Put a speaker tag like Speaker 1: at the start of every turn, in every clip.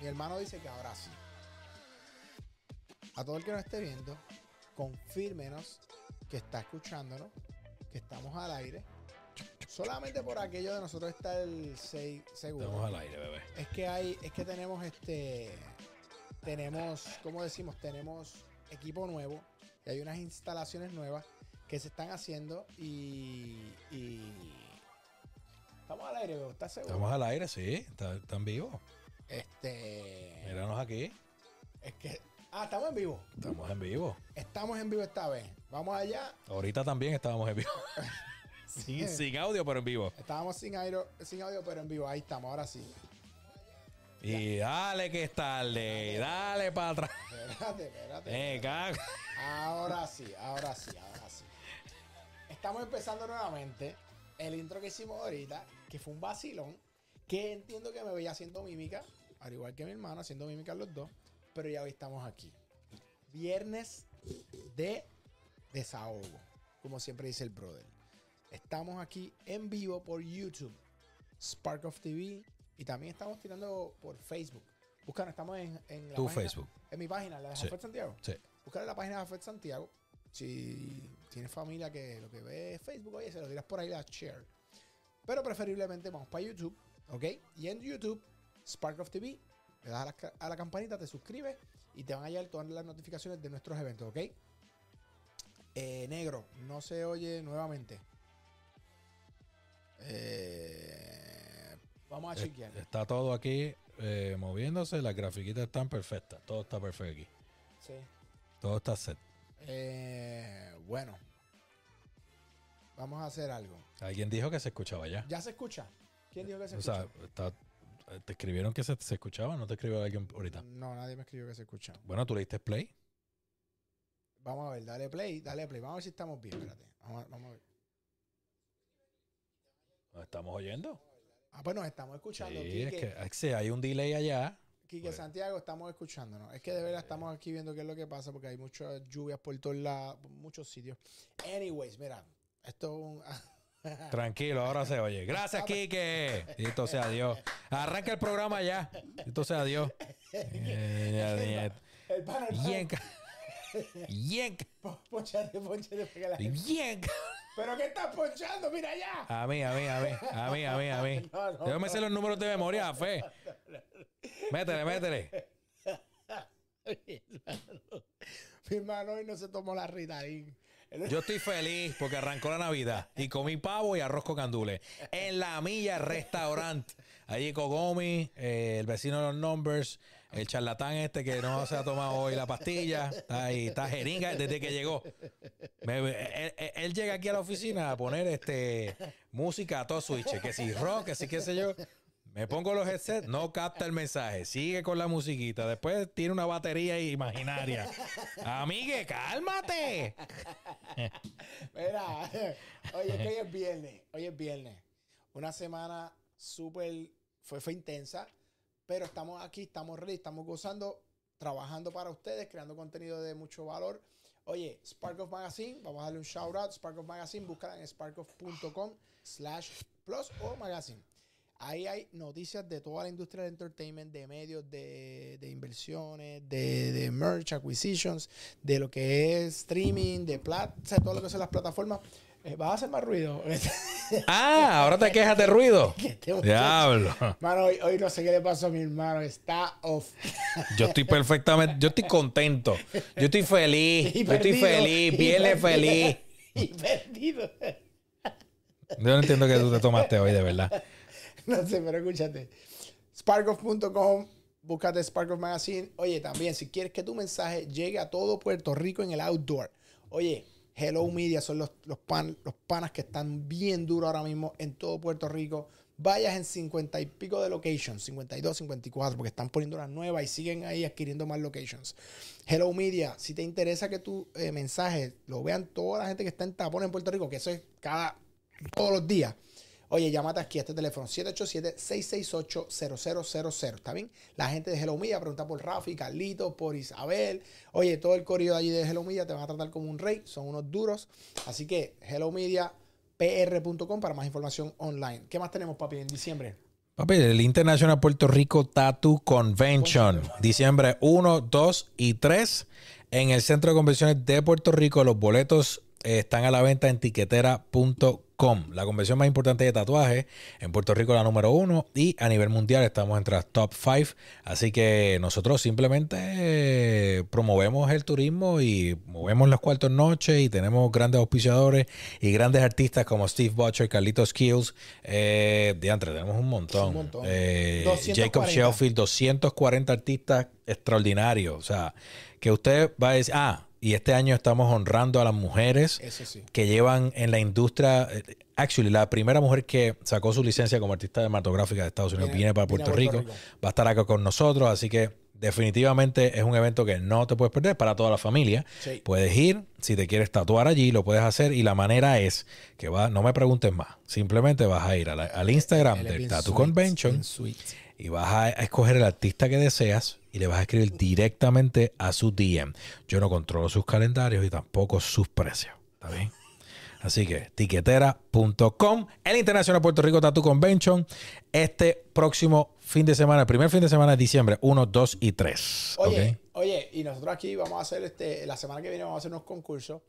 Speaker 1: Mi hermano dice que ahora sí. A todo el que nos esté viendo, confírmenos que está escuchándonos, que estamos al aire. Solamente por aquello de nosotros está el 6 seguro.
Speaker 2: Estamos al aire, bebé.
Speaker 1: Es que hay, es que tenemos este, tenemos, ¿cómo decimos? Tenemos equipo nuevo y hay unas instalaciones nuevas que se están haciendo y, y estamos al aire, bro, ¿estás seguro?
Speaker 2: Estamos al aire, sí. Está- Están vivos.
Speaker 1: Este,
Speaker 2: Míranos aquí.
Speaker 1: es que, ah, estamos en vivo.
Speaker 2: Estamos en vivo.
Speaker 1: Estamos en vivo esta vez. Vamos allá.
Speaker 2: Ahorita también estábamos en vivo. sin, sin audio, pero en vivo.
Speaker 1: Estábamos sin, aire, sin audio, pero en vivo. Ahí estamos, ahora sí.
Speaker 2: Y dale que es tarde. Dale para atrás.
Speaker 1: Espérate, espérate.
Speaker 2: Eh, cago.
Speaker 1: Ahora sí, ahora sí, ahora sí. Estamos empezando nuevamente el intro que hicimos ahorita, que fue un vacilón, que entiendo que me veía haciendo mímica, al igual que mi hermano, haciendo mímica los dos, pero ya hoy estamos aquí. Viernes de desahogo, como siempre dice el brother. Estamos aquí en vivo por YouTube, Spark of TV, y también estamos tirando por Facebook. Búscanos, estamos en, en la
Speaker 2: Tu
Speaker 1: página-
Speaker 2: Facebook.
Speaker 1: En mi página, la de
Speaker 2: Sí.
Speaker 1: Jafet Santiago.
Speaker 2: Sí.
Speaker 1: Buscar la página de Jafet Santiago. Si tienes familia que lo que ve es Facebook, oye, se lo tiras por ahí a share. Pero preferiblemente vamos para YouTube, ¿ok? Y en YouTube, Spark of TV, le das a la, ca- a la campanita, te suscribes y te van a llegar todas las notificaciones de nuestros eventos, ¿ok? Eh, negro, no se oye nuevamente. Eh, vamos a chequear.
Speaker 2: Está todo aquí eh, moviéndose. Las grafiquitas están perfectas. Todo está perfecto aquí.
Speaker 1: Sí.
Speaker 2: Todo está set.
Speaker 1: Eh, bueno. Vamos a hacer algo.
Speaker 2: Alguien dijo que se escuchaba ya.
Speaker 1: ¿Ya se escucha? ¿Quién dijo que se
Speaker 2: O
Speaker 1: escucha?
Speaker 2: sea, está- te escribieron que se, se escuchaba. ¿No te escribió alguien ahorita?
Speaker 1: No, nadie me escribió que se escucha.
Speaker 2: Bueno, tú le diste play.
Speaker 1: Vamos a ver, dale play, dale play. Vamos a ver si estamos bien, espérate. Vamos a, vamos a ver.
Speaker 2: ¿Nos estamos oyendo?
Speaker 1: Ah, pues nos estamos escuchando.
Speaker 2: Sí,
Speaker 1: Quique,
Speaker 2: es que es que hay un delay allá.
Speaker 1: Quique
Speaker 2: Bueno.
Speaker 1: Santiago, estamos escuchándonos. Es que de verdad estamos aquí viendo qué es lo que pasa porque hay muchas lluvias por todos lados, muchos sitios. Anyways, mira, esto es un...
Speaker 2: Tranquilo, ahora se oye. Gracias, Quique. Dito sea Dios. Arranca el programa ya. Dito sea Dios. Eh,
Speaker 1: el.
Speaker 2: Yenca.
Speaker 1: Po- Ponchate, ponchate.
Speaker 2: Yenca.
Speaker 1: ¿Pero qué estás ponchando? ¡Mira allá!
Speaker 2: A mí, a mí, a mí. A mí, a mí, a mí.
Speaker 1: No, no,
Speaker 2: Déjame hacer los números de memoria, fe. Métele, métele.
Speaker 1: Mi hermano hoy no se tomó la Ritalin.
Speaker 2: Yo estoy feliz porque arrancó la Navidad y comí pavo y arroz con candules en la milla restaurante. Allí Cogomi, eh, el vecino de los numbers, el charlatán este que no se ha tomado hoy la pastilla, está ahí, está jeringa desde que llegó. Me- él llega aquí a la oficina a poner este música a todo switch, que si rock, que si qué sé yo. Me pongo los headsets, no capta el mensaje, sigue con la musiquita, después tiene una batería imaginaria. Amigue, cálmate.
Speaker 1: Mira, oye, hoy es viernes. Hoy es viernes. Una semana súper, fue, fue intensa, pero estamos aquí, estamos ready, estamos gozando, trabajando para ustedes, creando contenido de mucho valor. Oye, Spark of Magazine, vamos a darle un shout out, Spark of Magazine, búscala en sparkoff.com slash plus o magazine. Ahí hay noticias de toda la industria del entertainment, de medios, de, de inversiones, de, de merch, acquisitions, de lo que es streaming, de plat, o sea, todo lo que son las plataformas. Eh, ¿Vas a hacer más ruido?
Speaker 2: Ah, ahora te quejas de ruido. Diablo.
Speaker 1: Mano, hoy, hoy no sé qué le pasó a mi hermano. Está off.
Speaker 2: Yo estoy perfectamente, yo estoy contento. Yo estoy feliz.
Speaker 1: Y
Speaker 2: Yo estoy feliz,
Speaker 1: perdido,
Speaker 2: feliz.
Speaker 1: Y perdido.
Speaker 2: Yo no entiendo que tú te tomaste hoy, de verdad.
Speaker 1: No sé, pero escúchate. Sparkoff.com, búscate Sparkoff Magazine. Oye, también, si quieres que tu mensaje llegue a todo Puerto Rico en el outdoor. Oye, Hello Media son los, los, pan, los panas que están bien duros ahora mismo en todo Puerto Rico. Vayas en 50 y pico de locations, 52, 54, porque están poniendo las nuevas y siguen ahí adquiriendo más locations. Hello Media, si te interesa que tu eh, mensaje lo vean toda la gente que está en tapón en Puerto Rico, que eso es cada todos los días. Oye, llámate aquí a este teléfono 787-668-0000. ¿Está bien? La gente de Hello Media pregunta por Rafi, Carlito, por Isabel. Oye, todo el corrido de allí de Hello Media te van a tratar como un rey. Son unos duros. Así que Hello Media, pr.com para más información online. ¿Qué más tenemos, papi, en diciembre?
Speaker 2: Papi, el International Puerto Rico Tattoo Convention, diciembre 1, 2 y 3 en el Centro de Convenciones de Puerto Rico. Los boletos eh, están a la venta en tiquetera.com la convención más importante de tatuajes en Puerto Rico, la número uno, y a nivel mundial estamos entre las top five. Así que nosotros simplemente eh, promovemos el turismo y movemos las cuartos noches y tenemos grandes auspiciadores y grandes artistas como Steve Butcher, Carlitos Kills. Eh, diantre, tenemos un montón. Eh, Jacob Sheffield, 240 artistas extraordinarios. O sea, que usted va a decir, ah, y este año estamos honrando a las mujeres que llevan en la industria. Eh, actually, la primera mujer que sacó su licencia como artista cinematográfica de Estados Unidos viene, para Puerto, Rico, va a estar acá con nosotros, así que definitivamente es un evento que no te puedes perder para toda la familia. Puedes ir, si te quieres tatuar allí, lo puedes hacer y la manera es que va, no me preguntes más, simplemente vas a ir al Instagram del Tattoo Convention y vas a escoger el artista que deseas y le vas a escribir directamente a su DM. Yo no controlo sus calendarios y tampoco sus precios. ¿Está bien? Así que tiquetera.com, el Internacional Puerto Rico Tattoo Convention, este próximo fin de semana, el primer fin de semana de diciembre, 1, 2 y 3.
Speaker 1: Oye, oye, y nosotros aquí vamos a hacer este, la semana que viene vamos a hacer unos concursos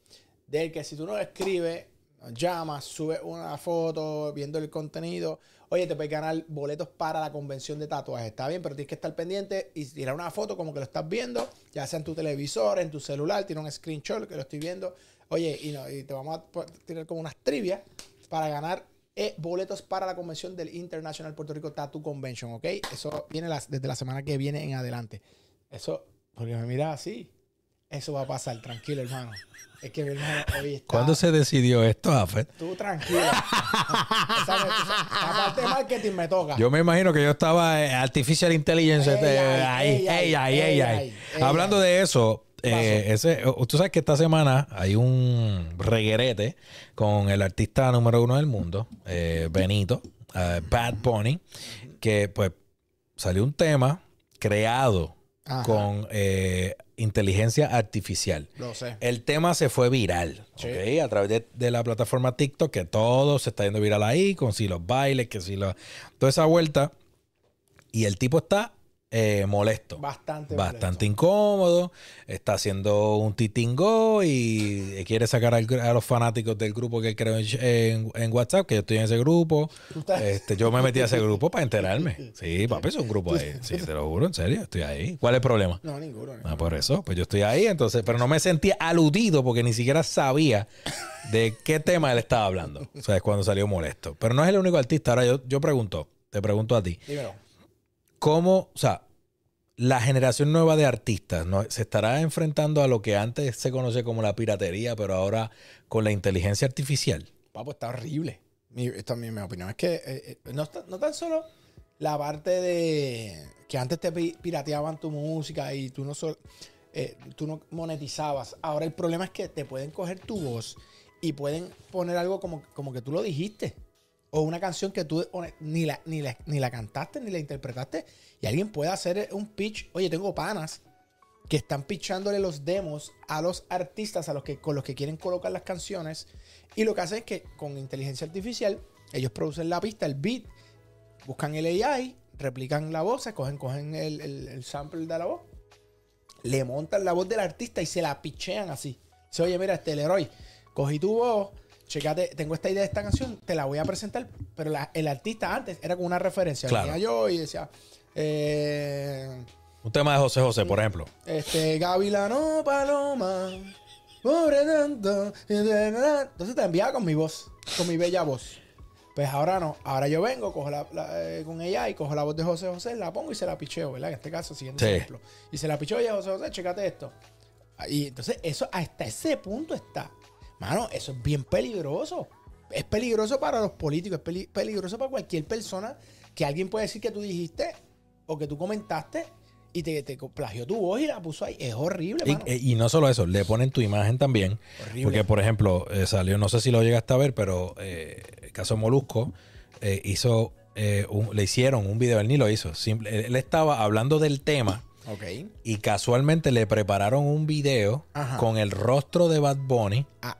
Speaker 1: del que si tú nos escribes, llamas, subes una foto viendo el contenido oye, te puedes ganar boletos para la convención de tatuajes. Está bien, pero tienes que estar pendiente y tirar una foto como que lo estás viendo, ya sea en tu televisor, en tu celular, tiene un screenshot que lo estoy viendo. Oye, y, te vamos a tirar como unas trivias para ganar eh, boletos para la convención del International Puerto Rico Tattoo Convention, ¿ok? Eso viene desde la semana que viene en adelante. Eso, porque me mira así, eso va a pasar, tranquilo, hermano. Es que mi hermano hoy está...
Speaker 2: ¿Cuándo se decidió esto, Afet?
Speaker 1: Tú tranquilo. La parte de marketing me toca.
Speaker 2: Yo me imagino que yo estaba en Artificial Intelligence. ahí, ahí, ahí, ahí, Hablando de eso, eh, ese, tú sabes que esta semana hay un reguerete con el artista número uno del mundo, eh, Benito, eh, Bad Bunny, que pues salió un tema creado con inteligencia artificial.
Speaker 1: Lo sé.
Speaker 2: El tema se fue viral, A través de, la plataforma TikTok, que todo se está yendo viral ahí, con si los bailes, que si lo... Toda esa vuelta. Y el tipo está eh, molesto.
Speaker 1: Bastante.
Speaker 2: Bastante incómodo. Está haciendo un titingo y quiere sacar a los fanáticos del grupo que creo en, en, WhatsApp, que yo estoy en ese grupo. Este, yo me metí a ese grupo para enterarme. Sí, papi, es un grupo ahí. Sí, te lo juro, en serio, estoy ahí. ¿Cuál es el problema?
Speaker 1: No, ninguno.
Speaker 2: Ah, por eso, pues yo estoy ahí, entonces, pero no me sentía aludido porque ni siquiera sabía de qué tema él estaba hablando. O sea, es cuando salió molesto. Pero no es el único artista. Ahora yo, yo pregunto, te pregunto a ti.
Speaker 1: Dímelo.
Speaker 2: ¿Cómo, o sea, la generación nueva de artistas se estará enfrentando a lo que antes se conoce como la piratería, pero ahora con la inteligencia artificial?
Speaker 1: Papo, está horrible. Mi, esta es mi, opinión. Es que eh, eh, no, no, tan solo la parte de que antes te pirateaban tu música y tú no, eh, tú no monetizabas. Ahora el problema es que te pueden coger tu voz y pueden poner algo como, como que tú lo dijiste o una canción que tú ni la, ni, ni la cantaste ni la interpretaste y alguien puede hacer un pitch. Oye, tengo panas que están pitchándole los demos a los artistas a los que, con los que quieren colocar las canciones y lo que hacen es que con inteligencia artificial ellos producen la pista, el beat, buscan el AI, replican la voz, cogen, cogen el, el, sample de la voz, le montan la voz del artista y se la pitchean así. Dice, oye, mira, este Leroy, cogí tu voz checate, tengo esta idea de esta canción, te la voy a presentar, pero el artista antes era como una referencia. Venía yo y decía, eh,
Speaker 2: un tema de José José, por ejemplo.
Speaker 1: Este, Gavilano Paloma, pobre tanto. Entonces te enviaba con mi voz, con mi bella voz. Pues ahora no, ahora yo vengo, cojo la, eh, con ella y cojo la voz de José José, la pongo y se la picheo, ¿verdad? En este caso, siguiente ejemplo. Y se la picheo, oye, José José, chécate esto. Y entonces eso hasta ese punto está. Mano, eso es bien peligroso. Es peligroso para los políticos, es peligroso para cualquier persona que alguien puede decir que tú dijiste o que tú comentaste y te, te plagió tu voz y la puso ahí. Es horrible,
Speaker 2: mano. Y, no solo eso, le ponen tu imagen también. Horrible. Porque, por ejemplo, eh, salió, no sé si lo llegaste a ver, pero eh, el caso Molusco eh, hizo, le hicieron un video, él ni lo hizo. Simple, él estaba hablando del tema y casualmente le prepararon un video con el rostro de Bad Bunny.
Speaker 1: Ah,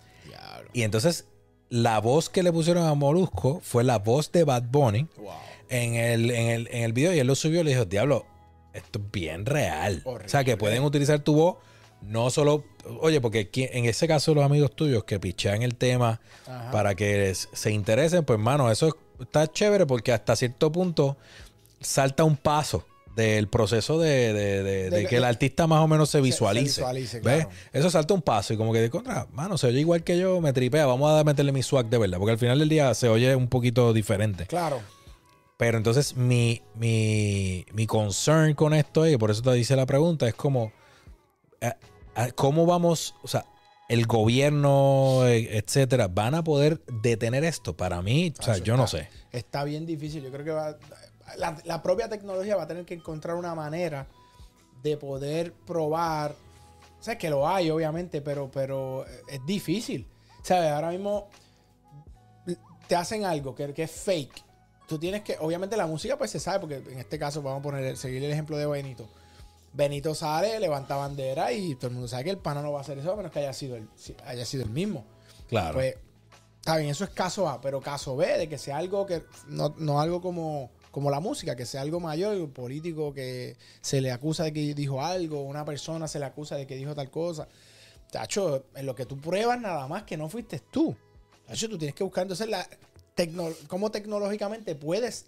Speaker 2: y entonces la voz que le pusieron a Molusco fue la voz de Bad Bunny
Speaker 1: Wow.
Speaker 2: en el, en el, en el video y él lo subió y le dijo, diablo, esto es bien real. O sea, que pueden utilizar tu voz, no solo, oye, porque en ese caso los amigos tuyos que pichean el tema
Speaker 1: Ajá.
Speaker 2: para que se interesen, pues mano, eso está chévere porque hasta cierto punto salta un paso del proceso de, de- de- de
Speaker 1: De-
Speaker 2: que el artista más o menos se
Speaker 1: se
Speaker 2: visualice.
Speaker 1: visualice,
Speaker 2: ¿Ves?
Speaker 1: claro.
Speaker 2: Eso salta un paso y como que de contra, mano, se oye igual que yo, me tripea, vamos a meterle mi swag de verdad, porque al final del día se oye un poquito diferente.
Speaker 1: Claro.
Speaker 2: Pero entonces mi, mi, mi concern con esto es, y por eso te dice la pregunta, es como, eh, eh, ¿cómo vamos, o sea, el gobierno, eh, etcétera, van a poder detener esto? Para mí, o sea,
Speaker 1: Eso
Speaker 2: yo no sé.
Speaker 1: Está bien difícil. Yo creo que va, la, la propia tecnología va a tener que encontrar una manera de poder probar. O sea, que lo hay, obviamente, pero, pero es difícil. ¿Sabes? Ahora mismo te hacen algo que, que es fake. Tú tienes que, obviamente la música pues se sabe, porque en este caso vamos a poner, seguir el ejemplo de Benito. Benito sale, levanta bandera y todo el mundo sabe que el pana no va a hacer eso a menos que haya sido el, haya sido el mismo.
Speaker 2: Claro.
Speaker 1: Pues, está bien, eso es caso A, pero caso B, de que sea algo que, no, no algo como, como la música, que sea algo mayor, un político que se le acusa de que dijo algo, una persona se le acusa de que dijo tal cosa. Tacho, en lo que tú pruebas nada más que no fuiste tú. Tacho, tú tienes que buscar entonces la tecno- cómo tecnológicamente puedes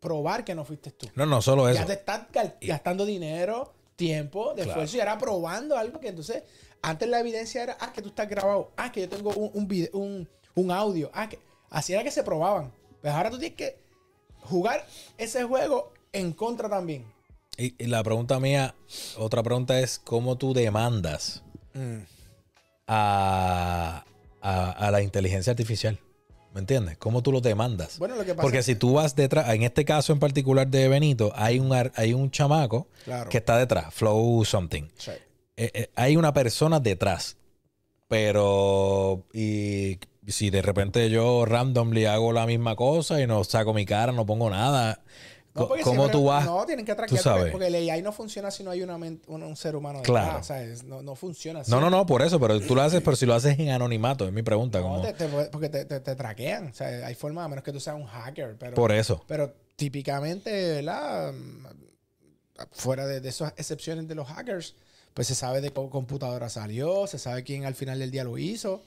Speaker 1: probar que no fuiste tú.
Speaker 2: no, no, solo eso.
Speaker 1: Ya te estás gastando dinero, tiempo, de
Speaker 2: Claro.
Speaker 1: esfuerzo y ahora probando algo que entonces antes la evidencia era, ah, que tú estás grabado, ah, que yo tengo un, un, vide- un, un audio, ah, que así era que se probaban. Pues ahora tú tienes que jugar ese juego en contra también.
Speaker 2: Y, y la pregunta mía, otra pregunta es, ¿cómo tú demandas a, a, a la inteligencia artificial? ¿Me entiendes? ¿Cómo tú lo demandas?
Speaker 1: Bueno, lo que pasa
Speaker 2: Porque
Speaker 1: es
Speaker 2: si tú vas detrás, en este caso en particular de Benito, hay un, hay un chamaco
Speaker 1: Claro.
Speaker 2: que está detrás, Flow Something.
Speaker 1: Sí.
Speaker 2: Eh, eh, hay una persona detrás. Pero, y si de repente yo randomly hago la misma cosa y no saco mi cara, no pongo nada,
Speaker 1: No,
Speaker 2: ¿cómo
Speaker 1: siempre-
Speaker 2: tú vas?
Speaker 1: No, tienen que traquear
Speaker 2: sabes.
Speaker 1: porque, el AI no funciona si no hay una ment- un, un ser humano
Speaker 2: Claro.
Speaker 1: No, no funciona así.
Speaker 2: No, no, no, por eso, pero tú lo haces, pero si lo haces en anonimato, es mi pregunta.
Speaker 1: No,
Speaker 2: como,
Speaker 1: te- te porque te, te- te traquean. O sea, hay forma, a menos que tú seas un hacker. Pero,
Speaker 2: por eso.
Speaker 1: pero típicamente, ¿verdad? Mm, Fuera de, de esas excepciones de los hackers, pues se sabe de qué computadora salió, se sabe quién al final del día lo hizo.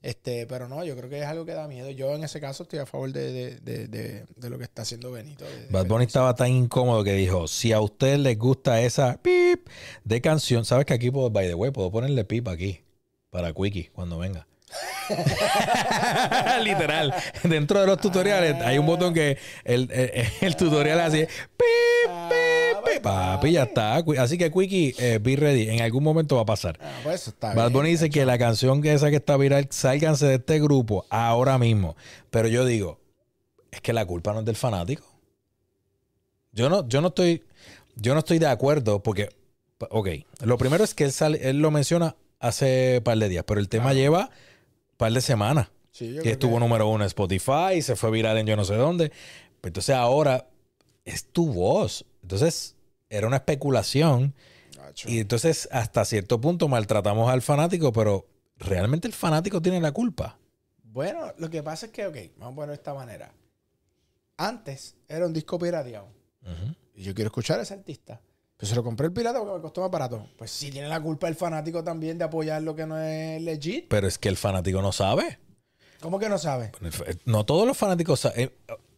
Speaker 1: Este, pero no, yo creo que es algo que da miedo. Yo en ese caso estoy a favor de, de- de- de- de lo que está haciendo Benito.
Speaker 2: Bad Bunny estaba tan incómodo que dijo, si a ustedes les gusta esa pip de canción, sabes que aquí, puedo, by the way, puedo ponerle pip aquí para Quickie cuando venga. Literal. Dentro de los tutoriales hay un botón que el, el- el tutorial hace pip, pip. Papi, ya está. Así que Quickie, eh, be ready. En algún momento va a pasar.
Speaker 1: Ah, pues eso está
Speaker 2: Bad
Speaker 1: bien,
Speaker 2: Bunny dice que la canción que esa que está viral, sálganse de este grupo ahora mismo. Pero yo digo, es que la culpa no es del fanático. Yo no, yo no estoy, yo no estoy de acuerdo porque, ok, lo primero es que él, sale- él lo menciona hace par de días, pero el tema
Speaker 1: Claro.
Speaker 2: lleva par de semanas
Speaker 1: Sí,
Speaker 2: que estuvo número uno en Spotify y se fue viral en yo no sé dónde. Entonces ahora es tu voz. Entonces era una especulación y entonces hasta cierto punto maltratamos al fanático, pero realmente el fanático tiene la culpa.
Speaker 1: Bueno, lo que pasa es que, ok, vamos a ponerlo de esta manera. Antes era un disco pirateado. Y yo quiero escuchar a ese artista. Pero se lo compré el pirata porque me costó más barato. Pues sí tiene la culpa el fanático también de apoyar lo que no es legit.
Speaker 2: Pero es que el fanático no sabe.
Speaker 1: ¿Cómo que no sabe?
Speaker 2: No todos los fanáticos saben.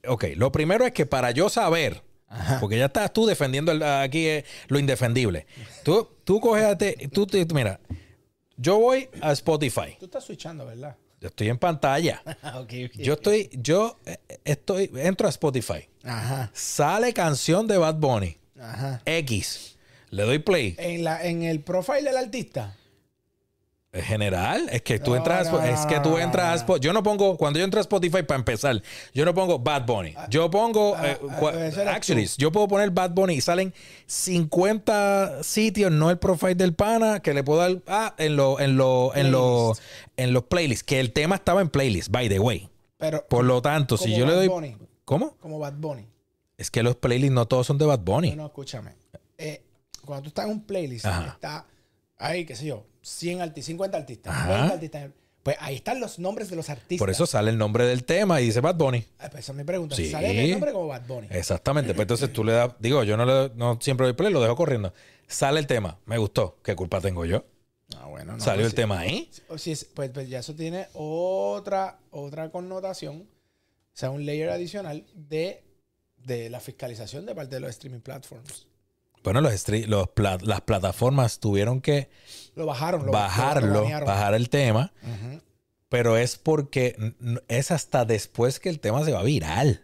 Speaker 2: Ok, lo primero es que para yo saber, porque ya estás tú defendiendo el- aquí eh, lo indefendible. Tú, tú tú, mira, yo voy a Spotify.
Speaker 1: Tú estás switchando, ¿verdad?
Speaker 2: Yo estoy en pantalla.
Speaker 1: ok, ok.
Speaker 2: Yo estoy, yo eh, estoy, entro a Spotify.
Speaker 1: Ajá,
Speaker 2: Sale canción de Bad Bunny.
Speaker 1: ajá.
Speaker 2: X. Le doy play.
Speaker 1: En, la, en el profile del artista.
Speaker 2: En general, es que tú
Speaker 1: No,
Speaker 2: entras, a
Speaker 1: no,
Speaker 2: Spo- es que tú
Speaker 1: no,
Speaker 2: entras
Speaker 1: no.
Speaker 2: Yo no pongo, cuando yo entro a Spotify para empezar, yo no pongo Bad Bunny. Yo pongo,
Speaker 1: ah,
Speaker 2: eh,
Speaker 1: ah, eres
Speaker 2: actually, yo puedo poner Bad Bunny y salen 50 sitios, no el profile del pana, que le puedo dar, ah, en lo, en lo, en lo, en los playlists, que el tema estaba en playlist, by the way.
Speaker 1: Pero
Speaker 2: Por lo tanto, si yo le doy,
Speaker 1: Bunny.
Speaker 2: ¿cómo?
Speaker 1: como Bad Bunny.
Speaker 2: Es que los playlists no todos son de Bad Bunny.
Speaker 1: No, no, escúchame. Eh, cuando tú estás en un playlist,
Speaker 2: Ajá.
Speaker 1: está ahí, qué sé yo, 100 artistas, 50 artistas,
Speaker 2: Ajá.
Speaker 1: 20 artistas. Pues ahí están los nombres de los artistas.
Speaker 2: Por eso sale el nombre del tema y dice Bad Bunny.
Speaker 1: Ah, pues esa es mi pregunta.
Speaker 2: Sí.
Speaker 1: Sale el nombre como Bad Bunny.
Speaker 2: Exactamente. Pues entonces tú le das, digo, yo no, le, no siempre doy play, lo dejo corriendo. Sale el tema, me gustó. ¿Qué culpa tengo yo?
Speaker 1: Ah, bueno, no,
Speaker 2: Salió
Speaker 1: pues
Speaker 2: el
Speaker 1: sí.
Speaker 2: tema ahí.
Speaker 1: O si es- pues, pues ya eso tiene otra, otra connotación, o sea, un layer adicional de, de la fiscalización de parte de los streaming platforms.
Speaker 2: Bueno, los los pla- las plataformas tuvieron que
Speaker 1: Lo bajaron, lo, lo-
Speaker 2: bajarlo,
Speaker 1: lo
Speaker 2: bajar el tema, pero es porque es hasta después que el tema se va viral.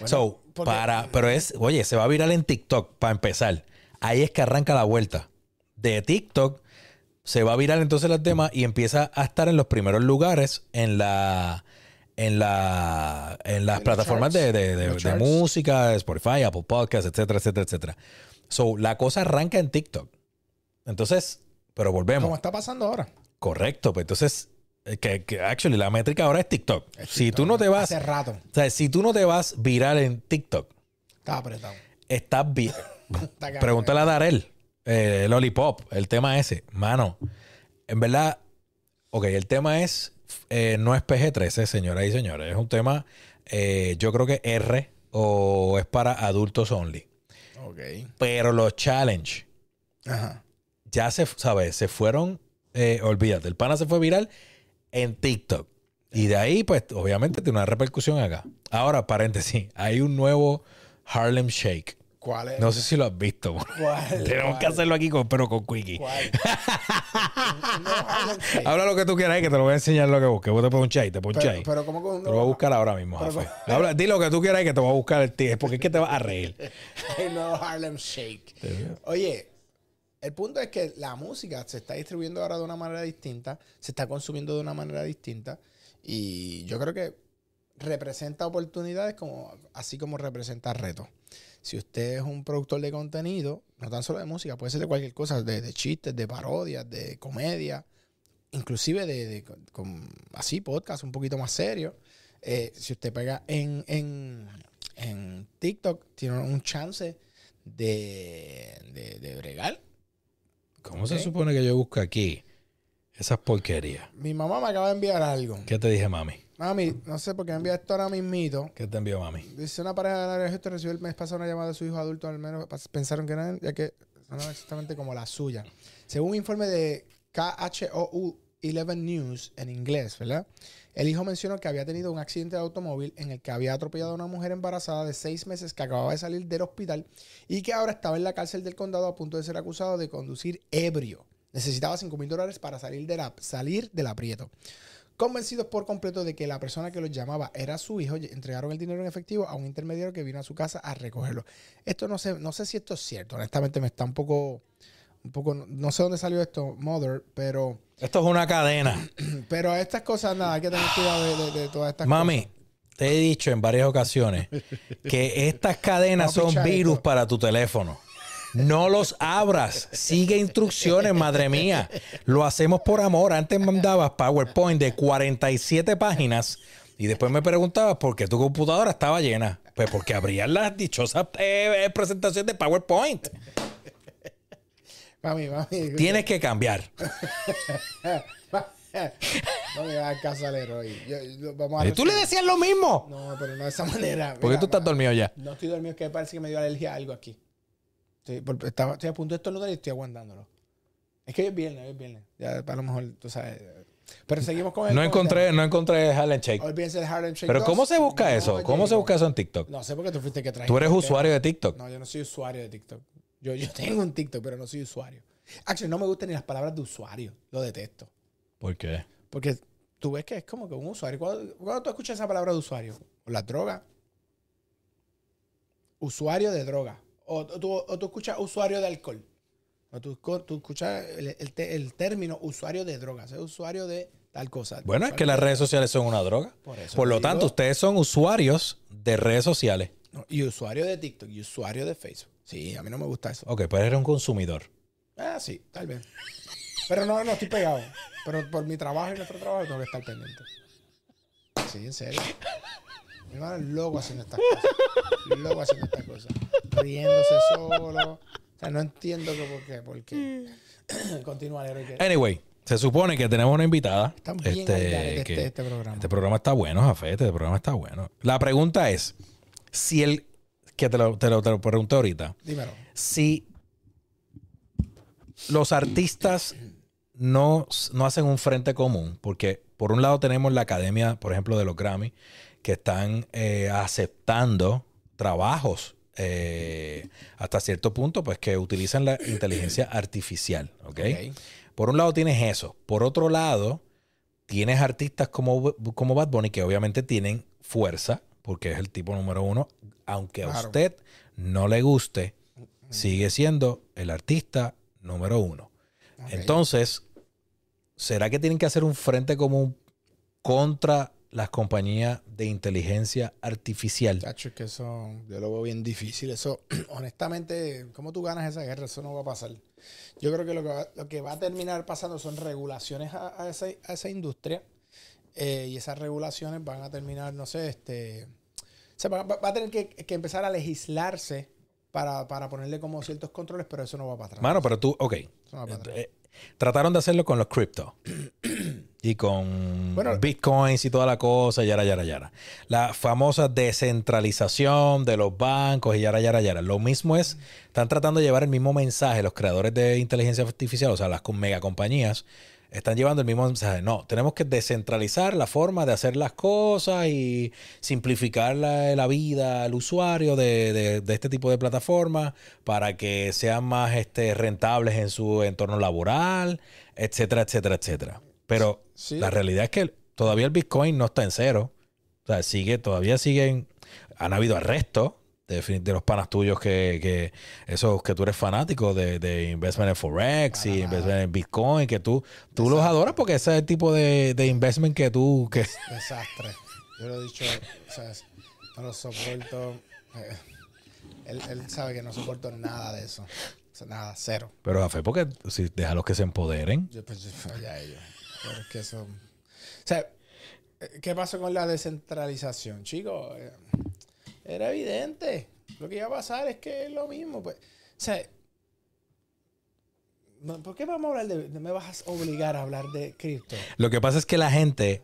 Speaker 1: Bueno,
Speaker 2: so,
Speaker 1: porque-
Speaker 2: para, pero es, oye, se va viral en TikTok para empezar. Ahí es que arranca la vuelta. De TikTok se va viral entonces el tema y empieza a estar en los primeros lugares en la en la en las
Speaker 1: En
Speaker 2: plataformas de, de- de- de música, Spotify, Apple Podcasts, etcétera, etcétera, etcétera. So, la cosa arranca en TikTok. Entonces, pero volvemos.
Speaker 1: Como está pasando ahora.
Speaker 2: Correcto, pues entonces, eh, que, que actually la métrica ahora es TikTok.
Speaker 1: Es
Speaker 2: Si tú no te vas,
Speaker 1: Hace rato.
Speaker 2: o sea, si tú no te vas viral en TikTok,
Speaker 1: Estaba apretado.
Speaker 2: estás bien.
Speaker 1: Está.
Speaker 2: Pregúntale a Darel, eh, Lollipop, el tema ese. Mano, en verdad, ok, el tema es, eh, no es PG-13, señoras y señores. Es un tema, eh, yo creo que R o es para adultos only.
Speaker 1: Ok.
Speaker 2: Pero los challenge
Speaker 1: Ajá.
Speaker 2: ya se, ¿sabes? Se fueron, eh, olvídate, el pana se fue viral en TikTok. Y de ahí, pues, obviamente tiene una repercusión acá. Ahora, paréntesis, hay un nuevo Harlem Shake.
Speaker 1: ¿Cuál es?
Speaker 2: No sé si lo has visto.
Speaker 1: ¿Cuál?
Speaker 2: Tenemos que hacerlo aquí, con, pero con Quickie.
Speaker 1: ¿Cuál? No.
Speaker 2: Habla lo que tú quieras y que te lo voy a enseñar lo que busques. Vos te pones un chai, te pones un
Speaker 1: pero, pero ¿cómo con
Speaker 2: Te lo voy a buscar ahora mismo, Jafe. Habla, di lo que tú quieras y que te voy a buscar el tío. Porque es que te vas a reír.
Speaker 1: el nuevo Harlem Shake. Oye, el punto es que la música se está distribuyendo ahora de una manera distinta, se está consumiendo de una manera distinta y yo creo que representa oportunidades como así como representa retos. Si usted es un productor de contenido, no tan solo de música, puede ser de cualquier cosa, de, de chistes, de parodias, de comedia, inclusive de, de con- con- así podcast un poquito más serio. Eh, si usted pega en, en, en TikTok, tiene un chance de, de, de bregar.
Speaker 2: ¿Cómo se supone que yo busco aquí esas porquerías?
Speaker 1: Mi mamá me acaba de enviar algo.
Speaker 2: ¿Qué te dije, mami?
Speaker 1: Mami, no sé por qué me envía esto ahora mismito.
Speaker 2: ¿Qué te envió, mami?
Speaker 1: Dice una pareja de área gesto recibió el mes pasado una llamada de su hijo adulto, al menos pensaron que eran, ya que sonaba exactamente como la suya. Según un informe de KHOU 11 News en inglés, ¿verdad? El hijo mencionó que había tenido un accidente de automóvil en el que había atropellado a una mujer embarazada de seis meses que acababa de salir del hospital y que ahora estaba en la cárcel del condado a punto de ser acusado de conducir ebrio. Necesitaba 5 mil dólares para salir, de la, salir del aprieto. Convencidos por completo de que la persona que los llamaba era su hijo, entregaron el dinero en efectivo a un intermediario que vino a su casa a recogerlo. Esto no sé, no sé si esto es cierto. Honestamente me está un poco, un poco, no sé dónde salió esto, Mother, pero,
Speaker 2: Esto es una cadena.
Speaker 1: pero a estas cosas nada, hay que tener cuidado de, de- de todas estas
Speaker 2: Mami, te he dicho en varias ocasiones que estas cadenas son virus
Speaker 1: esto.
Speaker 2: para tu teléfono. No los abras. Sigue instrucciones, madre mía. Lo hacemos por amor. Antes mandabas PowerPoint de 47 páginas y después me preguntabas por qué tu computadora estaba llena. Pues porque abrías las dichosas eh, presentaciones de PowerPoint.
Speaker 1: Mami, mami.
Speaker 2: Tienes que cambiar.
Speaker 1: no me hagas caso al héroe. Yo- yo- vamos a
Speaker 2: Y tú le decías lo mismo.
Speaker 1: No, pero no de esa manera.
Speaker 2: ¿Por qué tú estás dormido ya?
Speaker 1: No estoy dormido, es que parece que me dio alergia a algo aquí. Estoy, por- estaba- estoy a punto de estornudar y estoy aguantándolo. Es que hoy es viernes, hoy es viernes. Ya a lo mejor, tú sabes. Pero seguimos con el
Speaker 2: No encontré, no encontré Harlem Shake.
Speaker 1: Olvídense de Harlem Shake
Speaker 2: Pero
Speaker 1: 2.
Speaker 2: ¿cómo se busca
Speaker 1: No,
Speaker 2: eso? ¿Cómo se busca eso en TikTok?
Speaker 1: No sé por qué tú fuiste que trajiste.
Speaker 2: Tú eres usuario de TikTok.
Speaker 1: No, yo no soy usuario de TikTok. Yo, yo tengo un TikTok, pero no soy usuario. Actually, no me gustan ni las palabras de usuario. Lo detesto.
Speaker 2: ¿Por qué?
Speaker 1: Porque tú ves que es como que un usuario. ¿Cuándo, cuándo tú escuchas esa palabra de usuario? ¿O la droga? Usuario de droga. O, tú, o tú escuchas usuario de alcohol. O tú, tú escuchas el, el término usuario de drogas. Es usuario de tal cosa.
Speaker 2: Bueno, es que las
Speaker 1: de-
Speaker 2: redes sociales son una droga.
Speaker 1: Por, eso
Speaker 2: Por lo
Speaker 1: digo.
Speaker 2: tanto, ustedes son usuarios de redes sociales.
Speaker 1: Y usuario de TikTok y usuario de Facebook. Sí, a mí no me gusta eso.
Speaker 2: Ok, pues eres un consumidor.
Speaker 1: Ah, sí, tal vez. Pero no, no estoy pegado. Pero por mi trabajo y nuestro trabajo tengo que estar pendiente. Sí, en serio. Mi hermano es loco haciendo estas cosas. Loco haciendo estas cosas. Riéndose solo. O sea, no entiendo que por qué. Por qué. Continúa, que-
Speaker 2: Anyway, Se supone que tenemos una invitada.
Speaker 1: Estamos bien
Speaker 2: este,
Speaker 1: al garete
Speaker 2: que-
Speaker 1: este, este programa.
Speaker 2: Este programa está bueno, Jafete. Este programa está bueno. La pregunta es: si el. Que te lo, te lo, te lo pregunté ahorita.
Speaker 1: Dímelo.
Speaker 2: Si los artistas no, no hacen un frente común, porque por un lado tenemos la academia, por ejemplo, de los Grammy, que están eh, aceptando trabajos eh, hasta cierto punto, pues que utilizan la inteligencia artificial. Por un lado tienes eso. Por otro lado, tienes artistas como, como Bad Bunny que obviamente tienen fuerza, porque es el tipo número uno. Aunque a usted no le guste, sigue siendo el artista número uno. Entonces, ¿será que tienen que hacer un frente común contra las compañías de inteligencia artificial?
Speaker 1: Chacho, es que eso yo lo veo bien difícil. Eso, honestamente, ¿cómo tú ganas esa guerra? Eso no va a pasar. Yo creo que lo que va, lo que va a terminar pasando son regulaciones a, a esa, a esa industria. eh, y esas regulaciones van a terminar, no sé, este. O sea, va, va- a tener que, que empezar a legislarse para, para ponerle como ciertos controles, pero eso no va para atrás.
Speaker 2: Mano, pero tú, ok.
Speaker 1: Eso no va para atrás.
Speaker 2: Eh, trataron de hacerlo con los cripto. y con
Speaker 1: Bueno,
Speaker 2: bitcoins y toda la cosa, yara, yara, yara. La famosa descentralización de los bancos y yara, yara, yara. Lo mismo es, están tratando de llevar el mismo mensaje los creadores de inteligencia artificial, o sea, las com- megacompañías, están llevando el mismo mensaje. No, tenemos que descentralizar la forma de hacer las cosas y simplificar la, la vida al usuario de, de- de este tipo de plataformas para que sean más este, rentables en su entorno laboral, etcétera, etcétera, etcétera. Pero
Speaker 1: Sí.
Speaker 2: la realidad es que todavía el Bitcoin no está en cero. O sea, sigue, todavía siguen, han habido arrestos de, los panas tuyos que, que esos que tú eres fanático de, de investment en Forex y investment en Bitcoin, que tú, tú los adoras porque ese es el tipo de, de investment que tú, que
Speaker 1: Desastre. Yo lo he dicho, o sea, no lo soporto. Eh, Él, él sabe que no soporto nada de eso. Nada, cero.
Speaker 2: pero a fe porque si déjalos que se empoderen.
Speaker 1: Yo pues, ya ellos. Pero es que eso. O sea, eh, ¿qué pasó con la descentralización, chicos? Eh, Era evidente. Lo que iba a pasar es que es lo mismo. Pues. O sea, ¿por qué vamos a hablar de. Me vas a obligar a hablar de cripto?
Speaker 2: Lo que pasa es que la gente,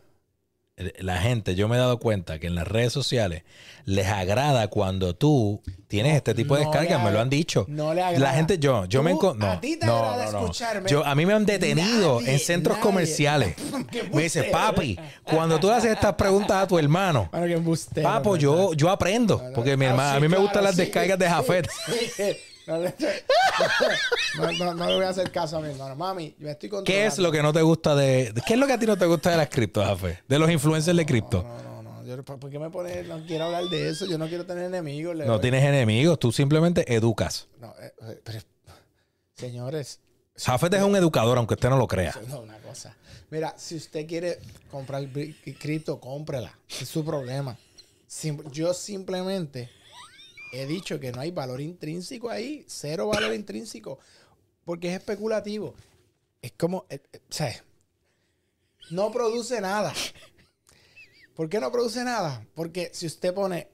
Speaker 2: la gente, yo me he dado cuenta que en las redes sociales les agrada cuando tú tienes este tipo de
Speaker 1: No
Speaker 2: descargas, me lo han dicho.
Speaker 1: No le agrada.
Speaker 2: La gente, yo, yo me no,
Speaker 1: a ti te
Speaker 2: no,
Speaker 1: agrada
Speaker 2: no,
Speaker 1: escucharme.
Speaker 2: Yo, a mí me han detenido
Speaker 1: Nadie,
Speaker 2: en centros
Speaker 1: nadie.
Speaker 2: comerciales. Me dice, papi, cuando tú le haces estas preguntas a tu hermano,
Speaker 1: Bueno,
Speaker 2: papo, yo, yo aprendo. Porque mi
Speaker 1: Ah,
Speaker 2: hermano,
Speaker 1: sí,
Speaker 2: a mí me
Speaker 1: claro,
Speaker 2: gustan las
Speaker 1: sí,
Speaker 2: descargas de
Speaker 1: sí,
Speaker 2: Jafet.
Speaker 1: No, le- no, no- no le voy a hacer caso a mi hermano. Mami, yo me estoy
Speaker 2: ¿Qué es lo que no te gusta de, ¿Qué es lo que a ti no te gusta de las criptos, Jafet? De los influencers de cripto.
Speaker 1: No, no, no. Yo, ¿Por qué me pone? No quiero hablar de eso. Yo no quiero tener enemigos.
Speaker 2: No tienes enemigos, tú simplemente educas.
Speaker 1: No, eh, eh, pero, señores.
Speaker 2: Jafet es un educador, aunque usted no lo crea.
Speaker 1: eso No, una cosa. Mira, si usted quiere comprar cripto, cómprela. Es su problema. Yo simplemente he dicho que no hay valor intrínseco ahí. Cero valor intrínseco. Porque es especulativo. Es como. eh, eh, o sea, no produce nada. ¿Por qué no produce nada? Porque si usted pone